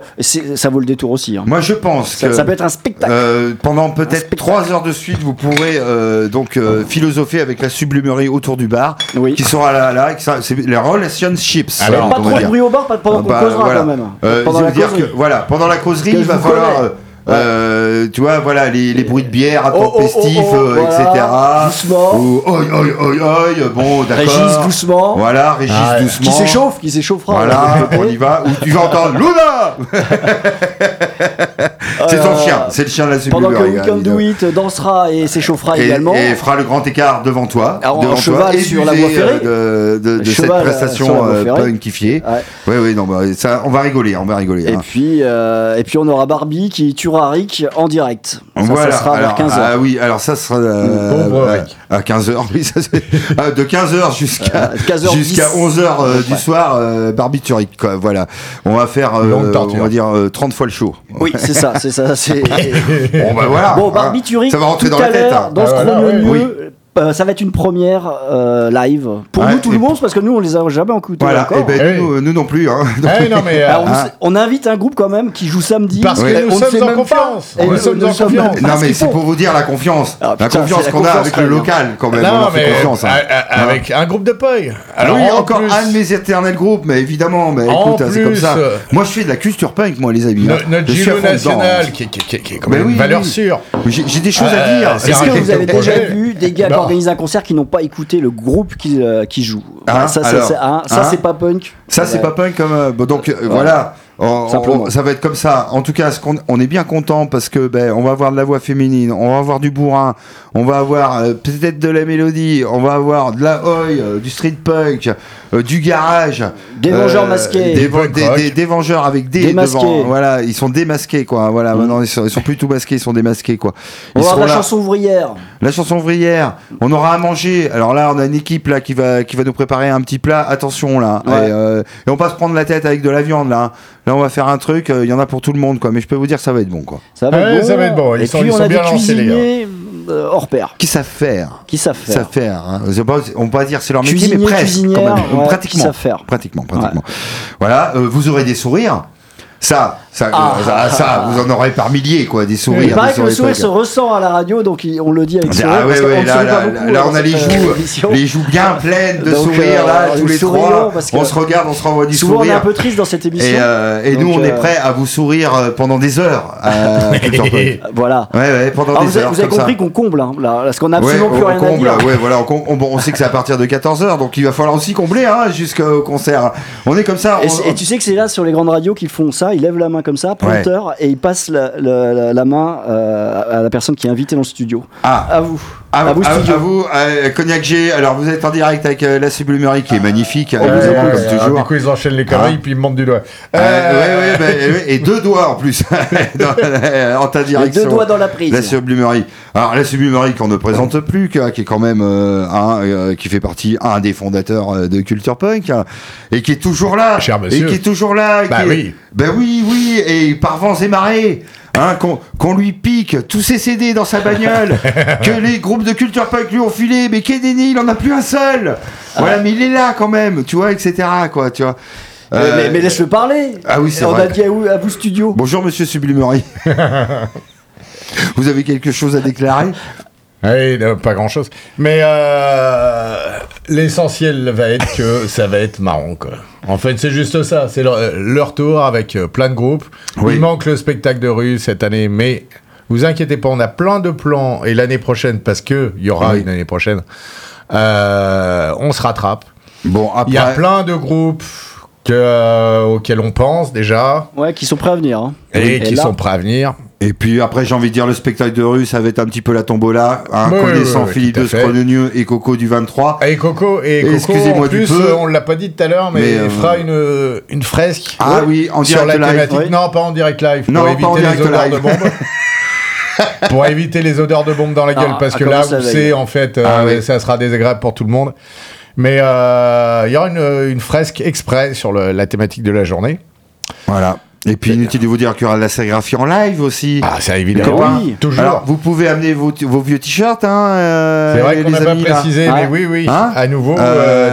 ça vaut le détour aussi. hein. Moi je pense Ça, que ça peut être un spectacle. Euh, pendant peut-être trois heures de suite, vous pourrez euh, donc euh, philosopher avec la sublimerie autour du bar, Oui. qui sera là, là, qui sera- c'est les relationships. Alors, euh, pas trop va de bruit au bar, pas pendant qu'on Bah, causera voilà. quand même. Euh, pendant la dire causerie. que voilà, pendant la causerie, il va falloir, euh, tu vois, voilà, les, les bruits de bière Oh, oh, oh, intempestifs, oh, euh, voilà, etc. doucement. Ou oi, oi, oi, oi, bon, d'accord. Régis doucement. Voilà, Régis Ah, doucement. Qui s'échauffe, qui s'échauffera. Voilà, on y va. Ou tu vas entendre Luna C'est ton Euh, chien, c'est le chien de la Pendant que. We hein, Can Do. It dansera et s'échauffera également. et fera le grand écart devant toi, Alors, en devant cheval toi, et sur la voie ferrée. euh, de, de, de cette euh, prestation euh, punkifiée. Ouais. Oui, oui, non, bah, ça, on va rigoler, on va rigoler. Et hein. puis, euh, et puis on aura Barbie qui tuera Rick en direct. Ça, voilà, ça sera vers alors, 15h. ah oui, alors ça sera euh, Pauvre à- Rick. à 15h, oui, ça, c'est- ah, de 15h jusqu'à Euh, 15h10. jusqu'à 11h euh, du soir, euh, barbiturique, quoi. Voilà, on va faire, euh, on va dire euh, 30 fois le show. Oui, c'est ça, c'est ça. C'est... Bon, bah voilà. Bon, hein. Ça va rentrer tout dans la tête. hein. dans ce Ah, voilà, Oui. Euh, ça va être une première euh, live pour Ouais, nous tout le monde parce que nous on les a jamais écoutés Voilà, encore. et ben, Eh nous, nous non plus. Hein. Eh, non, mais, euh, Alors, on, hein. on invite un groupe quand même qui joue samedi. Parce que nous On sommes en confiance. Nous sommes en Non, mais c'est pour vous dire la confiance. Ah, la confiance qu'on a avec le local, quand même. Non, on a fait mais confiance. hein. a- avec un groupe de pog. Alors, oui, en encore plus, un de mes éternels groupes, mais évidemment, mais écoute, hein, c'est comme ça. euh, Moi, je fais de la culture punk, moi, les amis. no- hein. notre Giro national, qui, qui, qui, qui est quand même une valeur sûre. J'ai des choses à Euh, dire. Est-ce que vous avez déjà vu des gars organisent un concert qui n'ont pas écouté le groupe qui, euh, qui joue Hein, Ça, alors, hein, ça, hein c'est pas punk. Ça, c'est pas punk comme. euh, bon, donc euh, voilà. On- on- ça va être comme ça. En tout cas, ce qu'on- on est bien content parce que ben, on va avoir de la voix féminine, on va avoir du bourrin, on va avoir euh, peut-être de la mélodie, on va avoir de la euh, du street punk, euh, du garage, Des vengeurs masqués. des, Punk des- rock. des- des vengeurs avec des Démasqués. devant. Voilà, ils sont démasqués quoi. Voilà, maintenant ils sont, ils sont plus tout masqués, ils sont démasqués quoi. On Ils seront de la là. chanson ouvrière. La chanson ouvrière, on aura à manger. Alors là, on a une équipe là qui va qui va nous préparer un petit plat. Attention là, Ouais. et, euh, et on va pas se prendre la tête avec de la viande là. Là, on va faire un truc. euh, Il y en a pour tout le monde quoi. Mais je peux vous dire, que ça va être bon quoi. Ça va, Ouais, être, bon. ça va être bon. Ils Et sont- puis ils on sont a bien lancés, les gars. Euh, hors pair Qui savent faire qui savent Qui faire. savent faire. hein. On peut pas dire c'est leur métier, Cuisinier, mais presque. quand même. ouais, qui pratiquement. savent faire. Pratiquement, pratiquement. Voilà, euh, vous aurez des sourires. Ça, ça, Ah. euh, ça, ça, vous en aurez par milliers quoi, des sourires. Il paraît que le sourire se ressent à la radio, donc on le dit avec sourire. Ah ouais, là, beaucoup on a les joues, émission. les joues bien pleines de sourires, là, euh, tous les trois. On se regarde, on se renvoie du Souvent on est un sourire. peu triste dans cette émission. Et, euh, et nous, on est euh, prêt à vous sourire pendant des heures. Voilà. pendant Alors, des vous avez, heures. vous avez compris qu'on comble, hein, là, parce qu'on n'a Ouais, absolument plus rien à dire. ouais, voilà, on, sait que c'est à partir de 14h, donc il va falloir aussi combler hein, jusqu'au concert. On est comme ça. Et tu sais que c'est là sur les grandes radios qu'ils font ça, ils lèvent la main comme ça, prompteur, et la- la- la main euh, à la personne qui est invitée dans le studio. Ah, À vous. À, à vous, à- studio. à vous, euh, Cognac G. Alors, vous êtes en direct avec euh, la sublimerie qui est magnifique, évidemment, comme euh, toujours. Du coup, ils enchaînent les conneries, Hein puis ils me montrent du doigt. Euh, Euh, ouais, ouais, bah, et deux doigts en plus dans- en ta direction. deux doigts dans la prise. La sublimerie. Alors la sublimerie qu'on ne présente plus, qui est quand même euh, un, euh, qui fait partie un des fondateurs de Culture Punk hein, et qui est toujours là. Cher et monsieur. qui est toujours là. Bah qui est- oui. Ben oui, oui, et par vents et marées. Hein, qu'on qu'on lui pique tous ses CD dans sa bagnole, que les groupes de culture punk lui ont filé, mais Kennedy, il en a plus un seul. Voilà, mais il est là quand même, tu vois, etc. Quoi, tu vois. Euh, Euh, mais, mais laisse-le parler. Ah oui, c'est On vrai. a dit à vous, à vous studio. Bonjour Monsieur Sublimerie. Vous avez quelque chose à déclarer? Oui, non, pas grand chose. Mais euh, l'essentiel va être que ça va être marrant, quoi. En fait, c'est juste ça. C'est leur, leur tour avec euh, plein de groupes. Oui. Il manque le spectacle de rue cette année, mais vous inquiétez pas, on a plein de plans. Et l'année prochaine, parce que il y aura Oui. une année prochaine, euh, on se rattrape. Bon, après. Il y a plein de groupes que, euh, auxquels on pense déjà Ouais, qui sont prêts à venir. hein. et, qui là- sont prêts à venir. Et puis après, j'ai envie de dire, le spectacle de rue, ça va être un petit peu la tombola. Hein, Oui, connaissant oui, oui, Philippe de. Scrogneux et Coco du 23. Et Coco, et Et Coco excusez-moi en du peu. on l'a pas dit tout à l'heure, mais, Mais, il euh, fera une, une fresque Ah oui, en sur la direct live. thématique. Oui. Non, pas en direct live, Non, pour pas éviter en direct les live. de bombe. pour éviter les odeurs de bombe dans la gueule, Ah, parce que là où c'est, en fait, euh, Ah oui. ça sera désagréable pour tout le monde. Mais euh, il y aura une, une fresque exprès sur le- la thématique de la journée. Voilà. Et puis inutile de vous dire qu'il y aura de la sérigraphie en live aussi. Ah, ça évidemment. oui. Toujours. Alors, vous pouvez amener vos, vos vieux t-shirts, hein, euh, c'est vrai les qu'on n'a pas là. précisé, Ouais. mais oui, oui. Hein à nouveau, Euh,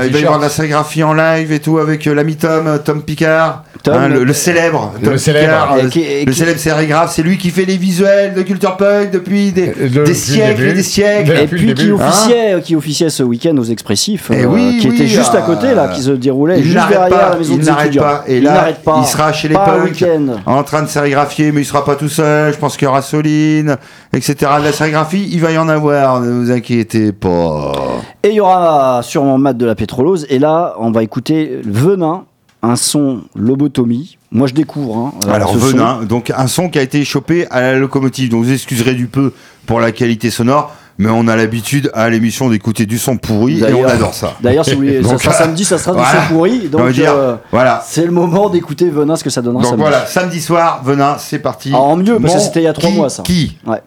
euh, il va y avoir de la sérigraphie en live et tout avec euh, l'ami Tom, Tom Picard, Tom, hein, le, célèbre. le Tom célèbre. Picard, Et euh, qui- et le qui- célèbre sérigraphe, c'est lui qui fait les visuels de Culture Punk depuis des, siècles début. et des siècles. Et puis qui début. officiait, qui officiait ce week-end aux Expressifs, Eh euh, oui, qui oui, était juste à côté là, qui se déroulait il juste n'arrête derrière pas, la maison il des n'arrête pas. Et il là, n'arrête pas. il sera chez les punks. Week-end. en train de sérigraphier, mais il sera pas tout seul. Je pense qu'il y aura Soline, etc. De la sérigraphie, il va y en avoir. Ne vous inquiétez pas. Et il y aura sûrement Matt de la pétrolose. Et là, on va écouter Venin, un son lobotomie. Moi, je découvre. hein, euh, Alors ce son. Venin, donc un son qui a été chopé à la locomotive. Donc vous excuserez du peu pour la qualité sonore, mais on a l'habitude à l'émission d'écouter du son pourri et on adore ça. D'ailleurs, si vous voulez, ça sera samedi, ça sera du son pourri. Donc, dire, euh, voilà. c'est le moment d'écouter Venin, ce que ça donnera Donc samedi. voilà, samedi soir, Venin, c'est parti. Ah, en mieux, parce que c'était il y a trois qui- mois, ça. Qui Ouais.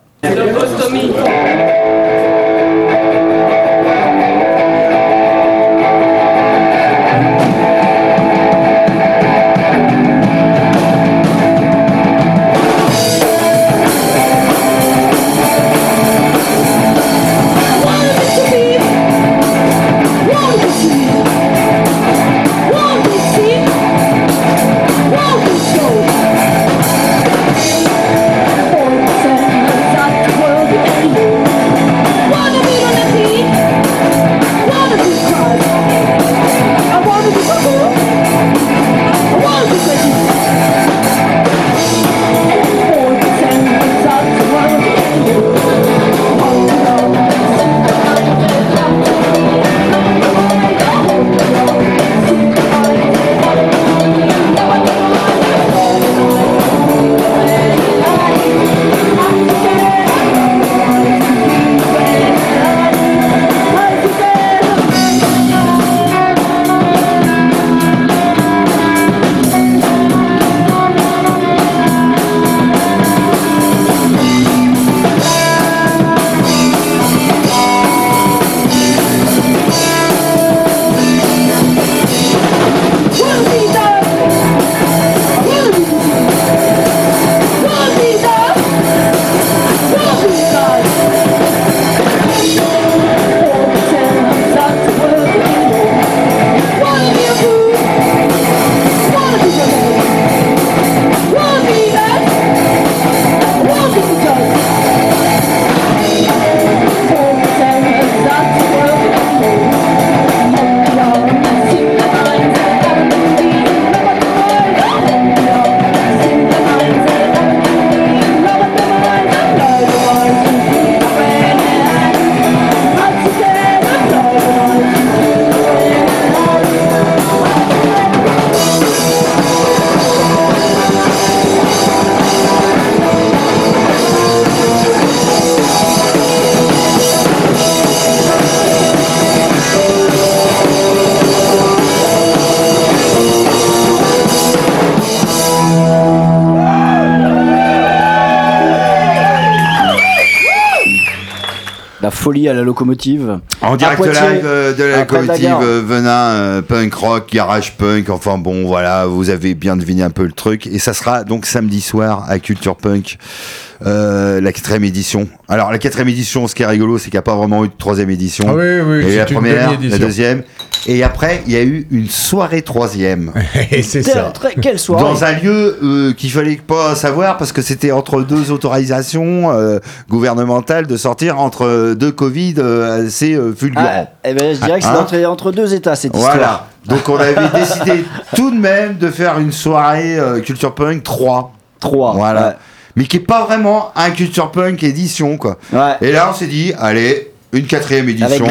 À la locomotive. En direct Poitiers, live euh, de la locomotive euh, Venin, euh, punk rock, garage punk, enfin bon voilà, vous avez bien deviné un peu le truc. Et ça sera donc samedi soir à Culture Punk, euh, la quatrième édition. Alors la quatrième édition, ce qui est rigolo, c'est qu'il n'y a pas vraiment eu de troisième édition. Ah oui, oui, Et la première, la deuxième. Et après, il y a eu une soirée troisième. Et c'est ça. Très- Quelle soirée Dans un lieu euh, qu'il fallait pas savoir parce que c'était entre deux autorisations euh, gouvernementales de sortir entre deux Covid euh, assez euh, fulgurants. Ah, eh ben, je dirais que c'est Hein entre, entre deux états cette Voilà. histoire. Donc on avait décidé tout de même de faire une soirée euh, Culture Punk 3. Trois. Voilà. Mais qui est pas vraiment un Culture Punk édition quoi. Ouais. Et là on s'est dit allez une quatrième édition.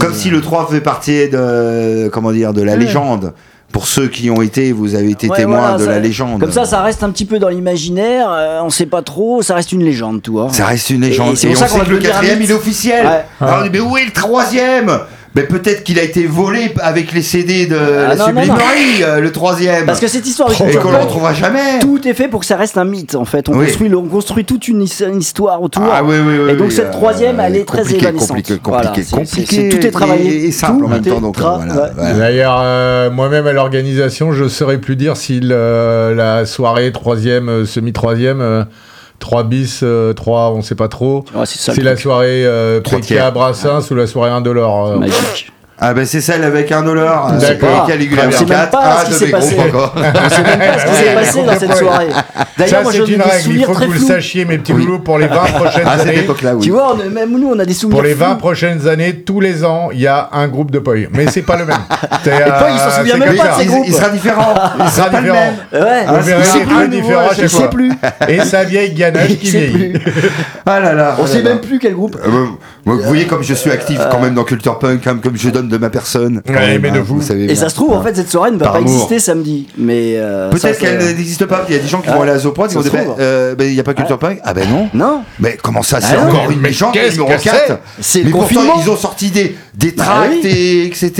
Comme si le 3 fait partie de comment dire de la légende. Pour ceux qui ont été, vous avez été Ouais, témoins voilà, de ça- la légende. Comme ça, ça reste un petit peu dans l'imaginaire. euh, on sait pas trop. Ça reste une légende, tout. hein. Ça reste une légende. Et c'est Et, pour on ça qu'on sait va que le quatrième, il est officiel. Ouais. Alors on dit, mais où est le troisième? Mais peut-être qu'il a été volé avec les CD de Ah, la non, non, non. sublimerie, euh, le troisième. Parce que cette histoire Et qu'on ne retrouvera jamais. tout est fait pour que ça reste un mythe en fait. On, Oui. construit, on construit toute une, his- une histoire autour. Ah oui, oui, oui. Et donc oui, cette euh, troisième, elle est très évanescente. Compliqué, Voilà, compliqué, compliqué. tout est travaillé. Et, et simple Tout en même temps. Donc, voilà, voilà. D'ailleurs, euh, moi-même à l'organisation, je ne saurais plus dire si le- la soirée troisième, semi-troisième, euh, 3 bis, euh, 3, on ne sait pas trop. Ouais, c'est ça. C'est le la soirée euh, tiers. Brassens ou la soirée indolore. euh. Magique. Ah ben c'est celle avec un dollar. D'accord. C'est Caligula On sait même 24, pas un ce qui de s'est mes passé. groupes encore. On sait même pas ce qui s'est passé dans cette soirée. Ça, D'ailleurs, moi, c'est j'ai une des règle. Il souvenirs faut que vous le sachiez, mes petits Oui. loulous, pour les 20 prochaines À cette années. époque-là, oui. Tu vois, on même nous, on a des souvenirs. Pour les 20 flous. prochaines années, tous les ans, il y a un groupe de Poi. Mais c'est pas le même. Et Poi, il s'en souvient même pas de ces Il, groupes. il sera différent. Il sera sera pas le différent. même. Ouais, Ah, plus très nouveau différent à chaque fois. sais plus. Et sa vieille ganache qui vieillit. Ah là là. On ah sait même plus quel groupe. Euh, vous voyez comme je suis actif quand même dans Culture Punk, comme je donne de ma personne. quand Ouais, même, mais de hein, vous. savez Et bien. ça se trouve, en fait, cette soirée ne va Par pas amour. exister samedi. Mais euh, Peut-être qu'elle n'existe pas. Il y a des gens qui vont Ah, aller à Zoprod, ils vont dire, ben, il n'y a pas Culture Punk. Ah ben non. Non, Mais comment ça, c'est Ah encore une numéro 4 c'est? Mais le pourtant, confinement. ils ont sorti des, des Bah tracts, oui. et etc.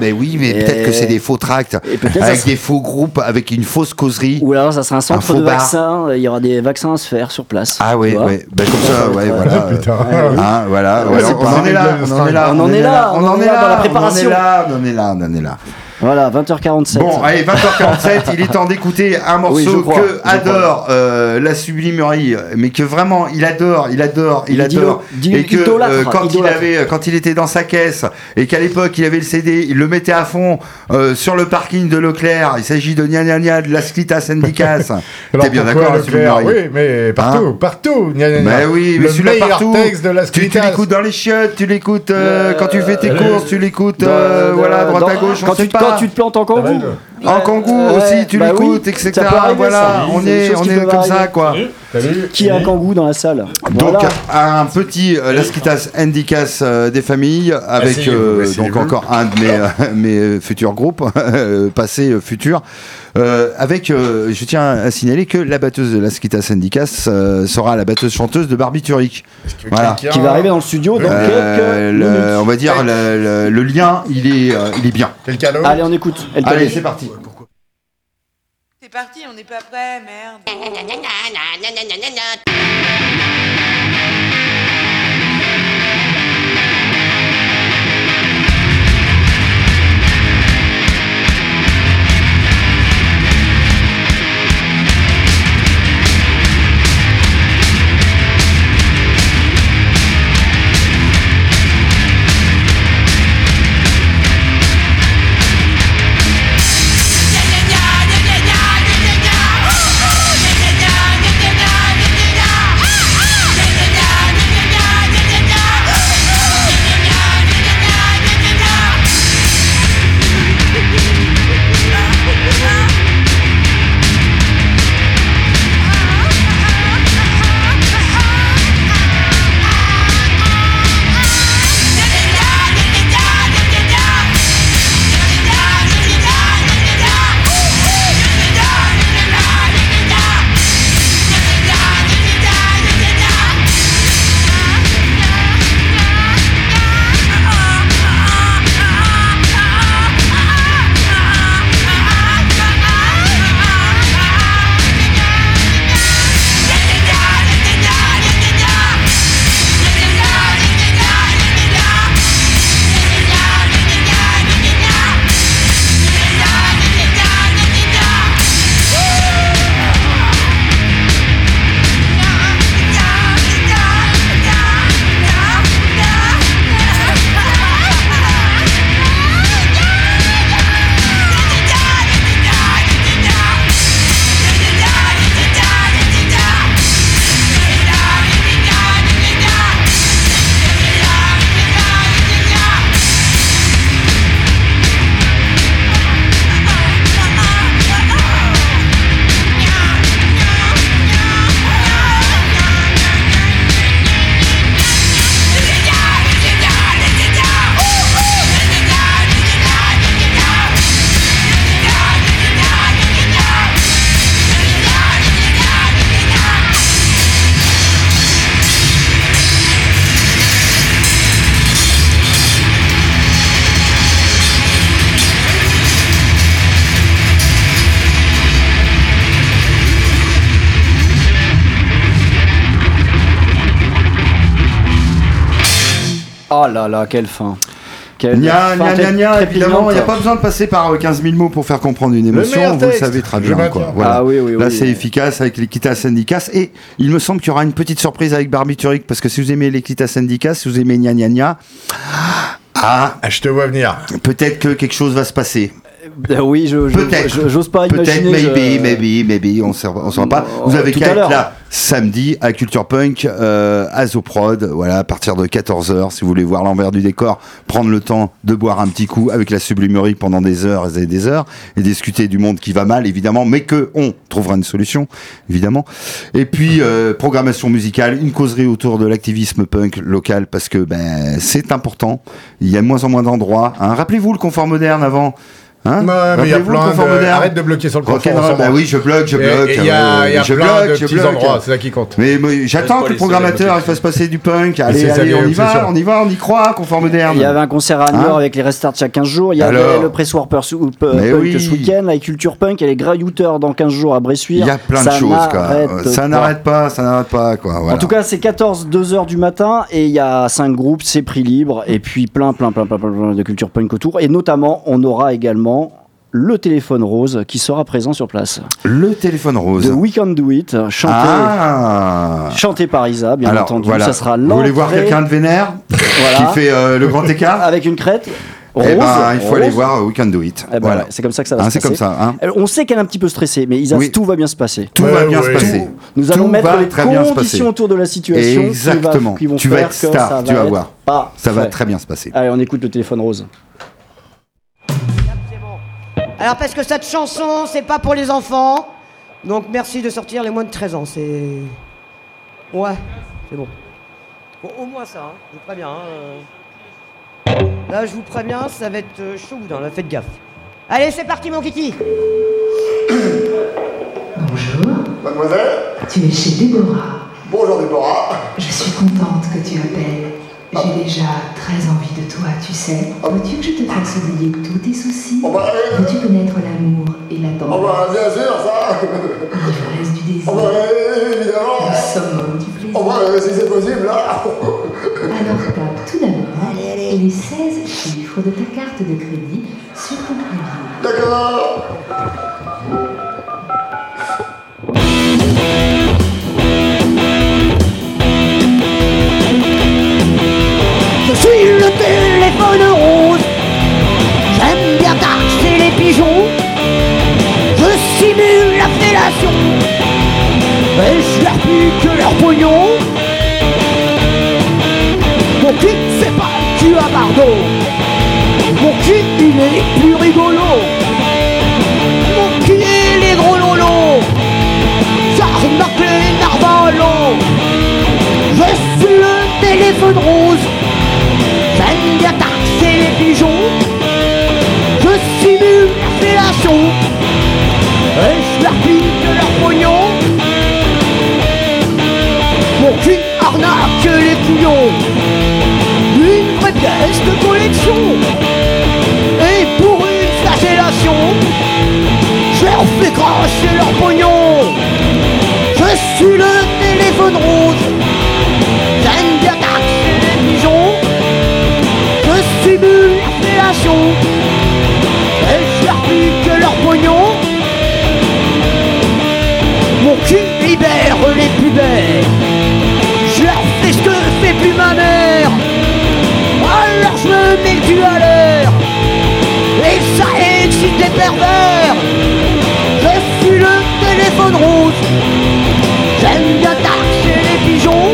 Mais oui, mais Et- peut-être que c'est des faux tracts. Avec des faux groupes, avec une fausse causerie. Ou alors, ça sera un centre faux de bar. vaccins. Il y aura des vaccins à se faire sur place. Ah oui, oui. Ben, comme ça, ouais, voilà. Putain. Hein, voilà, Ouais, on en est là, on en est là, On en est là, on en est là dans la on préparation. en est là, on en est là, on en est là. Voilà, 20h47. Bon, allez, 20h47, il est temps d'écouter un morceau Oui, que je adore euh, la sublimerie, mais que vraiment il adore, il adore, il, Il adore, et que euh, quand il avait, quand il était dans sa caisse et qu'à l'époque il avait le CD, il le mettait à fond euh, sur le parking de Leclerc. Il s'agit de Nia Nia Nia de la Slitas Syndicas. T'es bien d'accord, la sublimerie Oui, mais partout, partout. gna, gna, gna. Mais oui, mais celui-là partout. texte de la Tu, tu l'écoutes dans les chiottes, tu l'écoutes euh, quand tu fais tes courses, tu l'écoutes voilà à droite à gauche, on quand sait tu, pas. Quand tu te plantes en kangou. En kangou Ouais, aussi, tu bah oui, l'écoutes, etc. voilà, ça. on est, on est comme ça, quoi. Salut. Qui a un kangou dans la salle Donc Voilà. un petit euh, Lasquitas Handicas euh, des familles avec euh, donc encore un de mes, euh, mes euh, futurs groupes euh, euh, futurs euh, avec euh, je tiens à signaler que la batteuse de Lasquitas Handicas euh, sera la batteuse chanteuse de Barbituric. Voilà. Qui va arriver dans le studio dans Euh, quelques le- minutes. on va dire le, le- le lien il est euh, il est bien. Allez, on écoute. Elle Allez c'est parti. Parti, on n'est pas prêt, merde. Là là, quelle fin. Quelle Nya, fin nya, très- nya, nya, très évidemment, il n'y a pas besoin de passer par euh, 15 000 mots pour faire comprendre une émotion, vous le savez très bien. Quoi. Voilà. Ah oui, oui, Là, oui. c'est efficace avec l'Equita Syndicas. Et il me semble qu'il y aura une petite surprise avec Barbituric, parce que si vous aimez l'Equita Syndicas, si vous aimez Nya Nya Nya, ah, Ah, je te vois venir. peut-être que quelque chose va se passer. Euh, Oui, je, Peut-être. j'ose pas Peut-être, imaginer. maybe, je- maybe, maybe, on ne saura, pas. Oh, Vous avez qu'à être là samedi à Culture Punk, euh, à Zoprod, voilà, à partir de 14h, si vous voulez voir l'envers du décor, prendre le temps de boire un petit coup avec la sublimerie pendant des heures et des heures, et discuter du monde qui va mal, évidemment, mais que on trouvera une solution, évidemment. Et puis, euh, programmation musicale, une causerie autour de l'activisme punk local, parce que ben, c'est important. Il y a de moins en moins d'endroits. hein. Rappelez-vous le confort moderne avant. Hein Ouais, mais il y a plein confort de... moderne Arrête de bloquer sur le confort. Rock'n'roll, bah oui, je bloque, je bloque. Il y a, euh, il y a je plein bloque, de je petits bloque. endroits, c'est ça qui compte. Mais, mais j'attends que le programmateur fasse passer du punk. Allez, allez, on y va, on y va, on y croit, confort moderne. Il y avait un concert à Niort Hein avec les restarts chaque 15 jours. Il y avait Alors le Press Warper sou- p- Mais Punk oui. ce week-end, la Culture Punk et les Grayouteurs dans 15 jours à Bressuire. Il y a plein de choses, quoi. Ça n'arrête pas, ça n'arrête pas, quoi. En tout cas, c'est 14, 2h du matin et il y a 5 groupes, c'est prix libre et puis plein, plein, plein, plein, plein, plein de culture punk autour. Et notamment, on aura également le téléphone rose qui sera présent sur place. le téléphone rose. The We Can Do It, chanté, Ah. chanté par Isa, bien Alors, entendu. voilà. Ça sera Vous voulez voir quelqu'un de vénère voilà, qui fait euh, le grand écart avec une crête rose. Eh ben, il faut aller voir We Can Do It. Eh ben, voilà. ouais, c'est comme ça que ça va Hein, se c'est passer. comme ça. hein. Euh, On sait qu'elle est un petit peu stressée, mais Isa, Oui. tout va bien se passer. Tout Ouais, va bien ouais. se passer. Tout- Nous allons Tout mettre les très bien se passer. conditions autour de la situation qui va- Exactement. qui vont Tu vas être star, ça tu vas voir. Ça va très bien se passer. Allez, on écoute le téléphone rose. Alors parce que cette chanson, c'est pas pour les enfants. Donc merci de sortir les moins de 13 ans. C'est. Ouais, c'est bon. Bon, au moins ça, hein. je vous préviens. hein, euh. Là, je vous préviens, ça va être euh, chaud boudin, là, faites gaffe. Allez, c'est parti, mon kiki Bonjour, Mademoiselle, tu es chez Déborah. bonjour Déborah. Je suis contente que tu appelles. J'ai déjà très envie de toi, tu sais. Veux-tu que je te fasse oublier tous tes soucis? Veux-tu connaître l'amour et la oh bah, tendresse? bien sûr, ça. L'ivresse du désir évidemment. Le summum du Oh plaisir si c'est possible, là. Alors tape tout d'abord les 16 chiffres de ta carte de crédit sur ton clavier. D'accord. Je leur pognon. Mon cul, c'est pas le cul à Bardot. Mon cul, il est plus rigolo. Mon cul, il est gros lolo. Ça remarque les narvalos. Je suis le téléphone rose. De collection. Et pour une flagellation, je leur fais cracher leur pognon. Je suis le téléphone rose. J'aime bien taxer les pigeons. Je simule la fellation. Et je leur pique leur pognon. Mon cul libère les plus belles. Je leur fais ce que fait plus ma mère. Alors je me mets le à. Et ça excite les pervers. Je suis le téléphone rose. J'aime bien taxer les pigeons.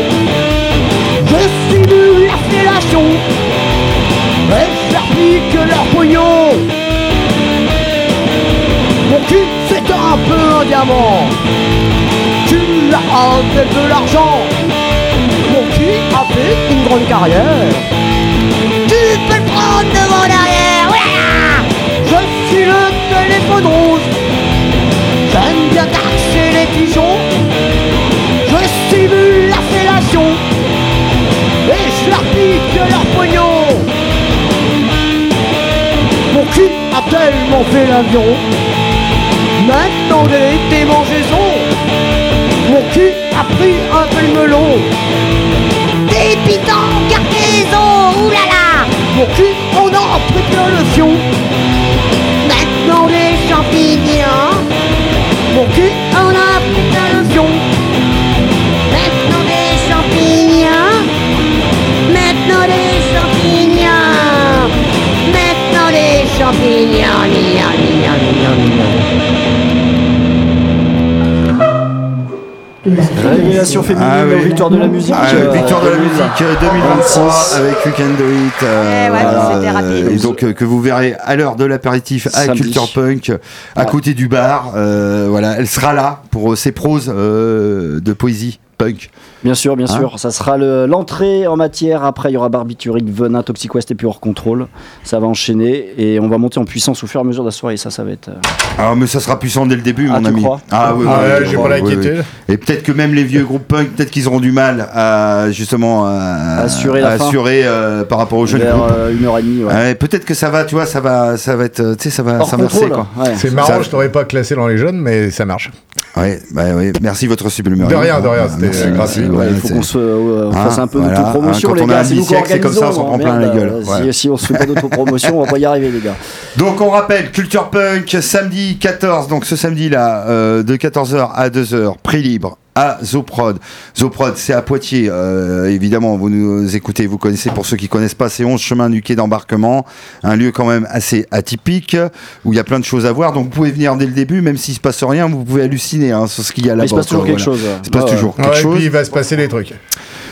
Je simule la fellation. Et pique leur pognon. Mon cul c'est un peu un diamant. Tu l'as avec de l'argent. Mon cul a fait une grande carrière. J'aime bien taxer les pigeons. Je stimule la fellation. Et je leur pique leur pognon. Mon cul a tellement fait l'avion. Maintenant des démangeaisons. Mon cul a pris un peu le melon. Dépitant, gardez les os, oh oulala. Mon cul, on en pris le fion. Féminine Ah oui. aux victoires de la musique. Ah, euh, victoire de la 2020. musique euh, 2023 26. avec You Can Do It. euh, ouais, c'était rapide. Et donc euh, que vous verrez à l'heure de l'apéritif à Samedi. Culture Punk, à Ouais. côté du bar. euh, voilà, elle sera là pour euh, ses proses euh, de poésie punk. Bien sûr, bien Hein sûr. Ça sera le- l'entrée en matière. Après, il y aura Barbiturique, Venin, Toxic West et puis hors contrôle. Ça va enchaîner et on va monter en puissance au fur et à mesure de la soirée. Ça, ça va être. euh, Ah mais ça sera puissant dès le début, Ah, mon tu ami. crois ah oui, Ah oui, oui, j'ai oui, pas oui, l'inquiétude. oui. Et peut-être que même les vieux groupes punk, peut-être qu'ils auront du mal à justement à, Assurer la à fin. assurer, euh, par rapport aux jeunes vers groupes. euh, une heure et demie. ouais. Ouais, peut-être que ça va, tu vois, ça va, ça va être, tu sais, ça va Hors contrôle. quoi. ouais. C'est Ça- marrant, je t'aurais pas classé dans les jeunes, mais ça marche. Ouais, bah ouais, merci votre sublimerie. De rien, de rien, c'était gratuit. Ouais, ouais, il faut qu'on se euh, Hein, fasse un peu voilà, d'autopromotion, hein, quand les on a gars. un C'est siècle, comme ça, on s'en prend plein la gueule. euh, Ouais. Si, si on se fait pas d'autopromotion, on va pas y arriver, les gars. Donc on rappelle, Culture Punk, samedi 14, donc ce samedi-là, euh, de 14h à 2h, prix libre à Zoprod. Zoprod, c'est à Poitiers, euh, évidemment, vous nous écoutez, vous connaissez, pour ceux qui connaissent pas, c'est 11 chemin du quai d'embarquement, un lieu quand même assez atypique, où il y a plein de choses à voir, donc vous pouvez venir dès le début, même s'il se passe rien, vous pouvez halluciner hein, sur ce qu'il y a là-bas. Il se passe toujours quoi, quelque voilà. chose. Il se passe Ouais, toujours Ouais, quelque et chose. puis il va se passer des trucs.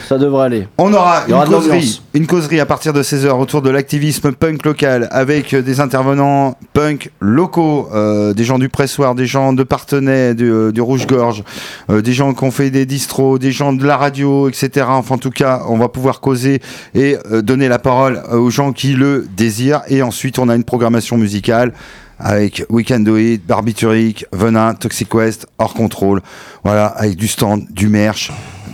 Ça devrait aller. On aura une causerie, l'ambiance. une causerie à partir de 16h autour de l'activisme punk local avec euh, des intervenants punk locaux, euh, des gens du pressoir, des gens de Partenay, du, euh, du Rouge-Gorge, euh, des gens qui ont fait des distros, des gens de la radio, etc. Enfin, en tout cas, on va pouvoir causer et donner la parole aux gens qui le désirent. Et ensuite, on a une programmation musicale avec Weekend Do It, Barbiturique, Venin, Toxic West, hors contrôle. Voilà, avec du stand, du merch,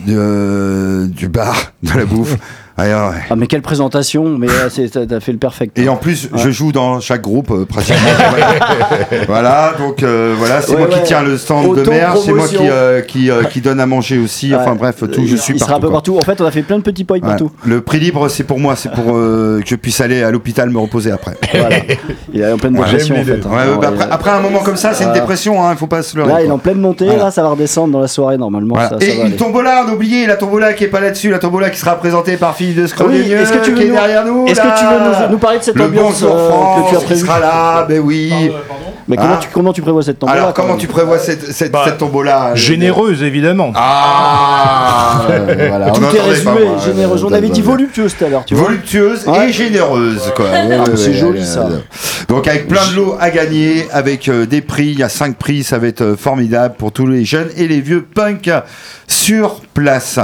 de- du bar, de la bouffe. Ouais, ouais. Ah, mais quelle présentation, mais euh, c'est- t'as t'as fait le perfect. Et en plus, Ouais. je joue dans chaque groupe euh, pratiquement. voilà, donc euh, voilà, c'est Ouais, moi qui tiens le stand de merch, c'est moi qui, euh, qui, euh, qui donne à manger aussi. Enfin bref, tout, je suis Il sera un peu partout. En fait, on a fait plein de petits points partout. Le prix libre, c'est pour moi, c'est pour euh, que je puisse aller à l'hôpital me reposer après. Voilà. Il est en pleine Ouais. dépression, en fait. hein. Bah, après, après un moment comme ça, c'est une dépression, hein, il faut pas se leurrer. Là, il est en pleine montée, là, ça va redescendre dans la soirée, normalement. Et une tombola, on a oublié, la tombola qui est pas là-dessus, la tombola qui sera présentée par De Scrogneux, Oui, est-ce que tu veux qui est nous- derrière nous. est-ce que tu veux nous- nous parler de cette Le ambiance, bonjour euh, France, que tu as prévue sera là, ben oui. Mais comment, Hein tu, comment tu prévois cette tombola Alors, comment tu prévois cette, cette, Bah, cette tombola euh, Généreuse, évidemment. Ah euh, voilà, Tout est résumé, pas, moi, généreuse. On avait dit voluptueuse tout à l'heure. Voluptueuse Ouais. et généreuse, quoi. Ouais, Ah, ouais, c'est joli, ça. ouais. Donc, avec plein de lots à gagner, avec euh, des prix, il y a 5 prix, ça va être euh, formidable pour tous les jeunes et les vieux punks sur place.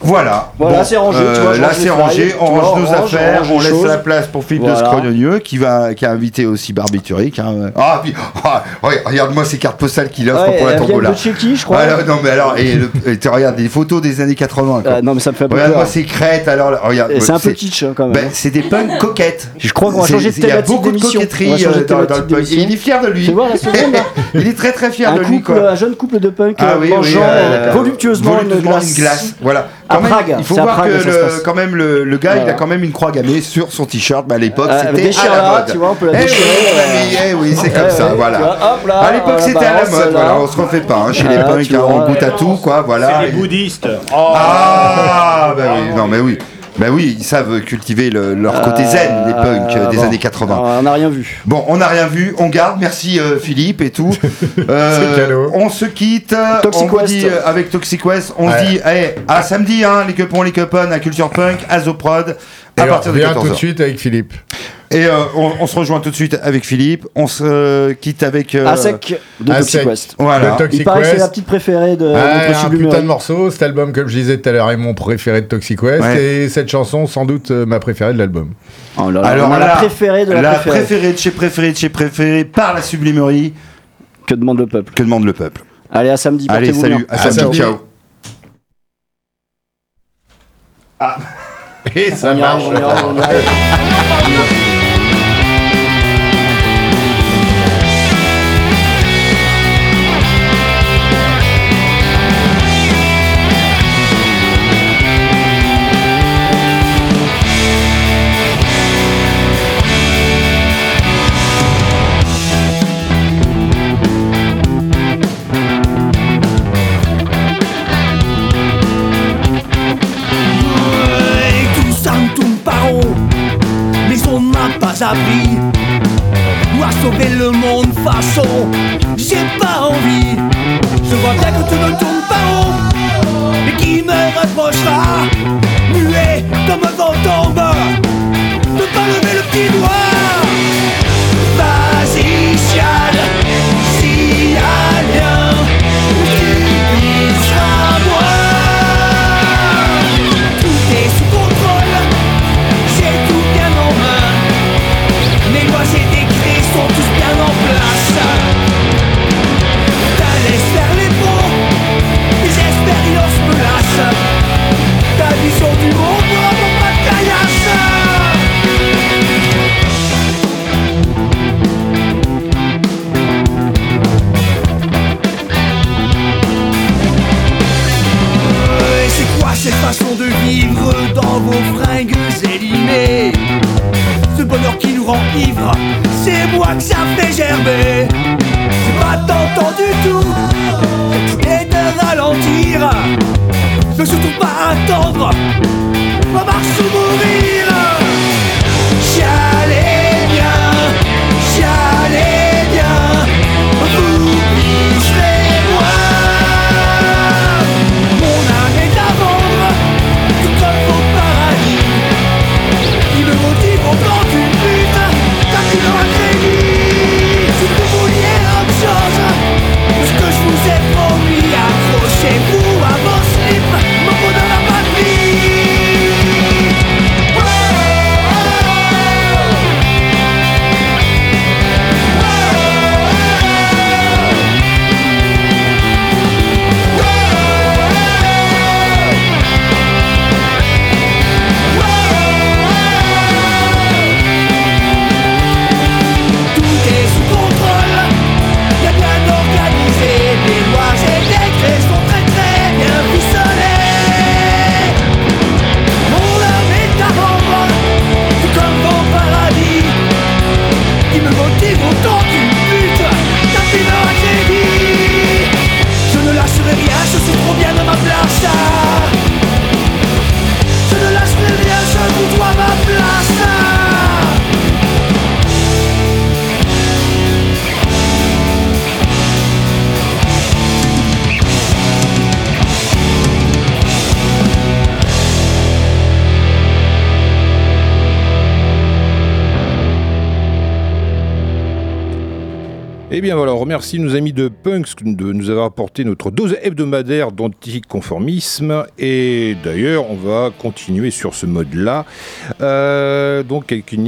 Voilà. Voilà, c'est rangé, tu vois, je là, c'est rangé, on vois, range nos range, affaires, on on laisse choses. la place pour Philippe de Voilà. Scrogneux qui, va, qui a invité aussi Barbiturique. Hein. Ah, puis, ah, ouais, regarde-moi ces cartes postales qu'il offre Ouais, pour la tombola. de chez qui, je crois Ah, non, mais alors, et, le- et tu regardes des photos des années 80. quoi. Ah, non, mais ça me fait Regarde-moi ces crêtes, alors, là, regarde. C'est un peu kitsch, hein, quand même. ben, c'est des punks coquettes. Je crois qu'on va changer de Il y a thématique beaucoup de coquetterie de euh, dans, le thématique punk. Il est fier de lui. Il est très très fier de lui. un jeune couple de punk Ah euh, mangeant euh, euh, voluptueusement, une glace. Voilà. À même, Prague, il faut voir Prague, que ça le, quand même le, le gars, il a Voilà. quand même une croix gammée sur son t-shirt. Bah, à l'époque, Euh, c'était à la mode. tu vois, on peut la Eh oui, déchirer, euh, ami, eh oui, c'est comme ça, ouais, voilà. vois, hop là, à l'époque, c'était à la mode. là. Voilà, on se refait pas. hein, chez les Voilà, punks, hein, on goûte à tout, quoi. Voilà. C'est Et- bouddhistes. Ah, bah oui, non, mais oui. Bah oui, ils savent cultiver le- leur côté zen, les punks euh, des bon. années 80. Ah, On n'a rien vu. Bon, on n'a rien vu, on garde, merci euh, Philippe et tout. Euh, on se quitte, Toxic on West. dit euh, avec Toxic West, on Ouais. se dit eh, à samedi, hein, les cupons, les cupons à Culture Punk, à Zoprod, Et à on partir de revient 14h. tout de suite avec Philippe. Et euh, on, on se rejoint tout de suite avec Philippe, on se euh, quitte avec... euh, de Toxic. West. Voilà. Le Il Toxic paraît que c'est la petite préférée de Ah, notre un putain de morceau, cet album comme je disais tout à l'heure est mon préféré de Toxic West Ouais. et cette chanson sans doute euh, ma préférée de l'album. Oh là là, Alors la préférée de la, préférée. préférée de chez préférée de chez préférée par la sublimerie, Que demande le peuple? Que demande le peuple? Allez, à samedi. Allez, salut, bien. à À samedi, samedi. ciao. Et ça On sans abri ou à sauver le monde façon j'ai pas envie. Je vois bien que tout ne tourne pas rond mais qui me reprochera muet comme un vent C'est moi que ça fait gerber. C'est pas tentant du tout. et de ralentir. Ne surtout pas attendre. On marche ou mourir. Bien on remercie nos amis de Punks de nous avoir apporté notre dose hebdomadaire d'anticonformisme. Et d'ailleurs, on va continuer sur ce mode-là. Euh, donc avec une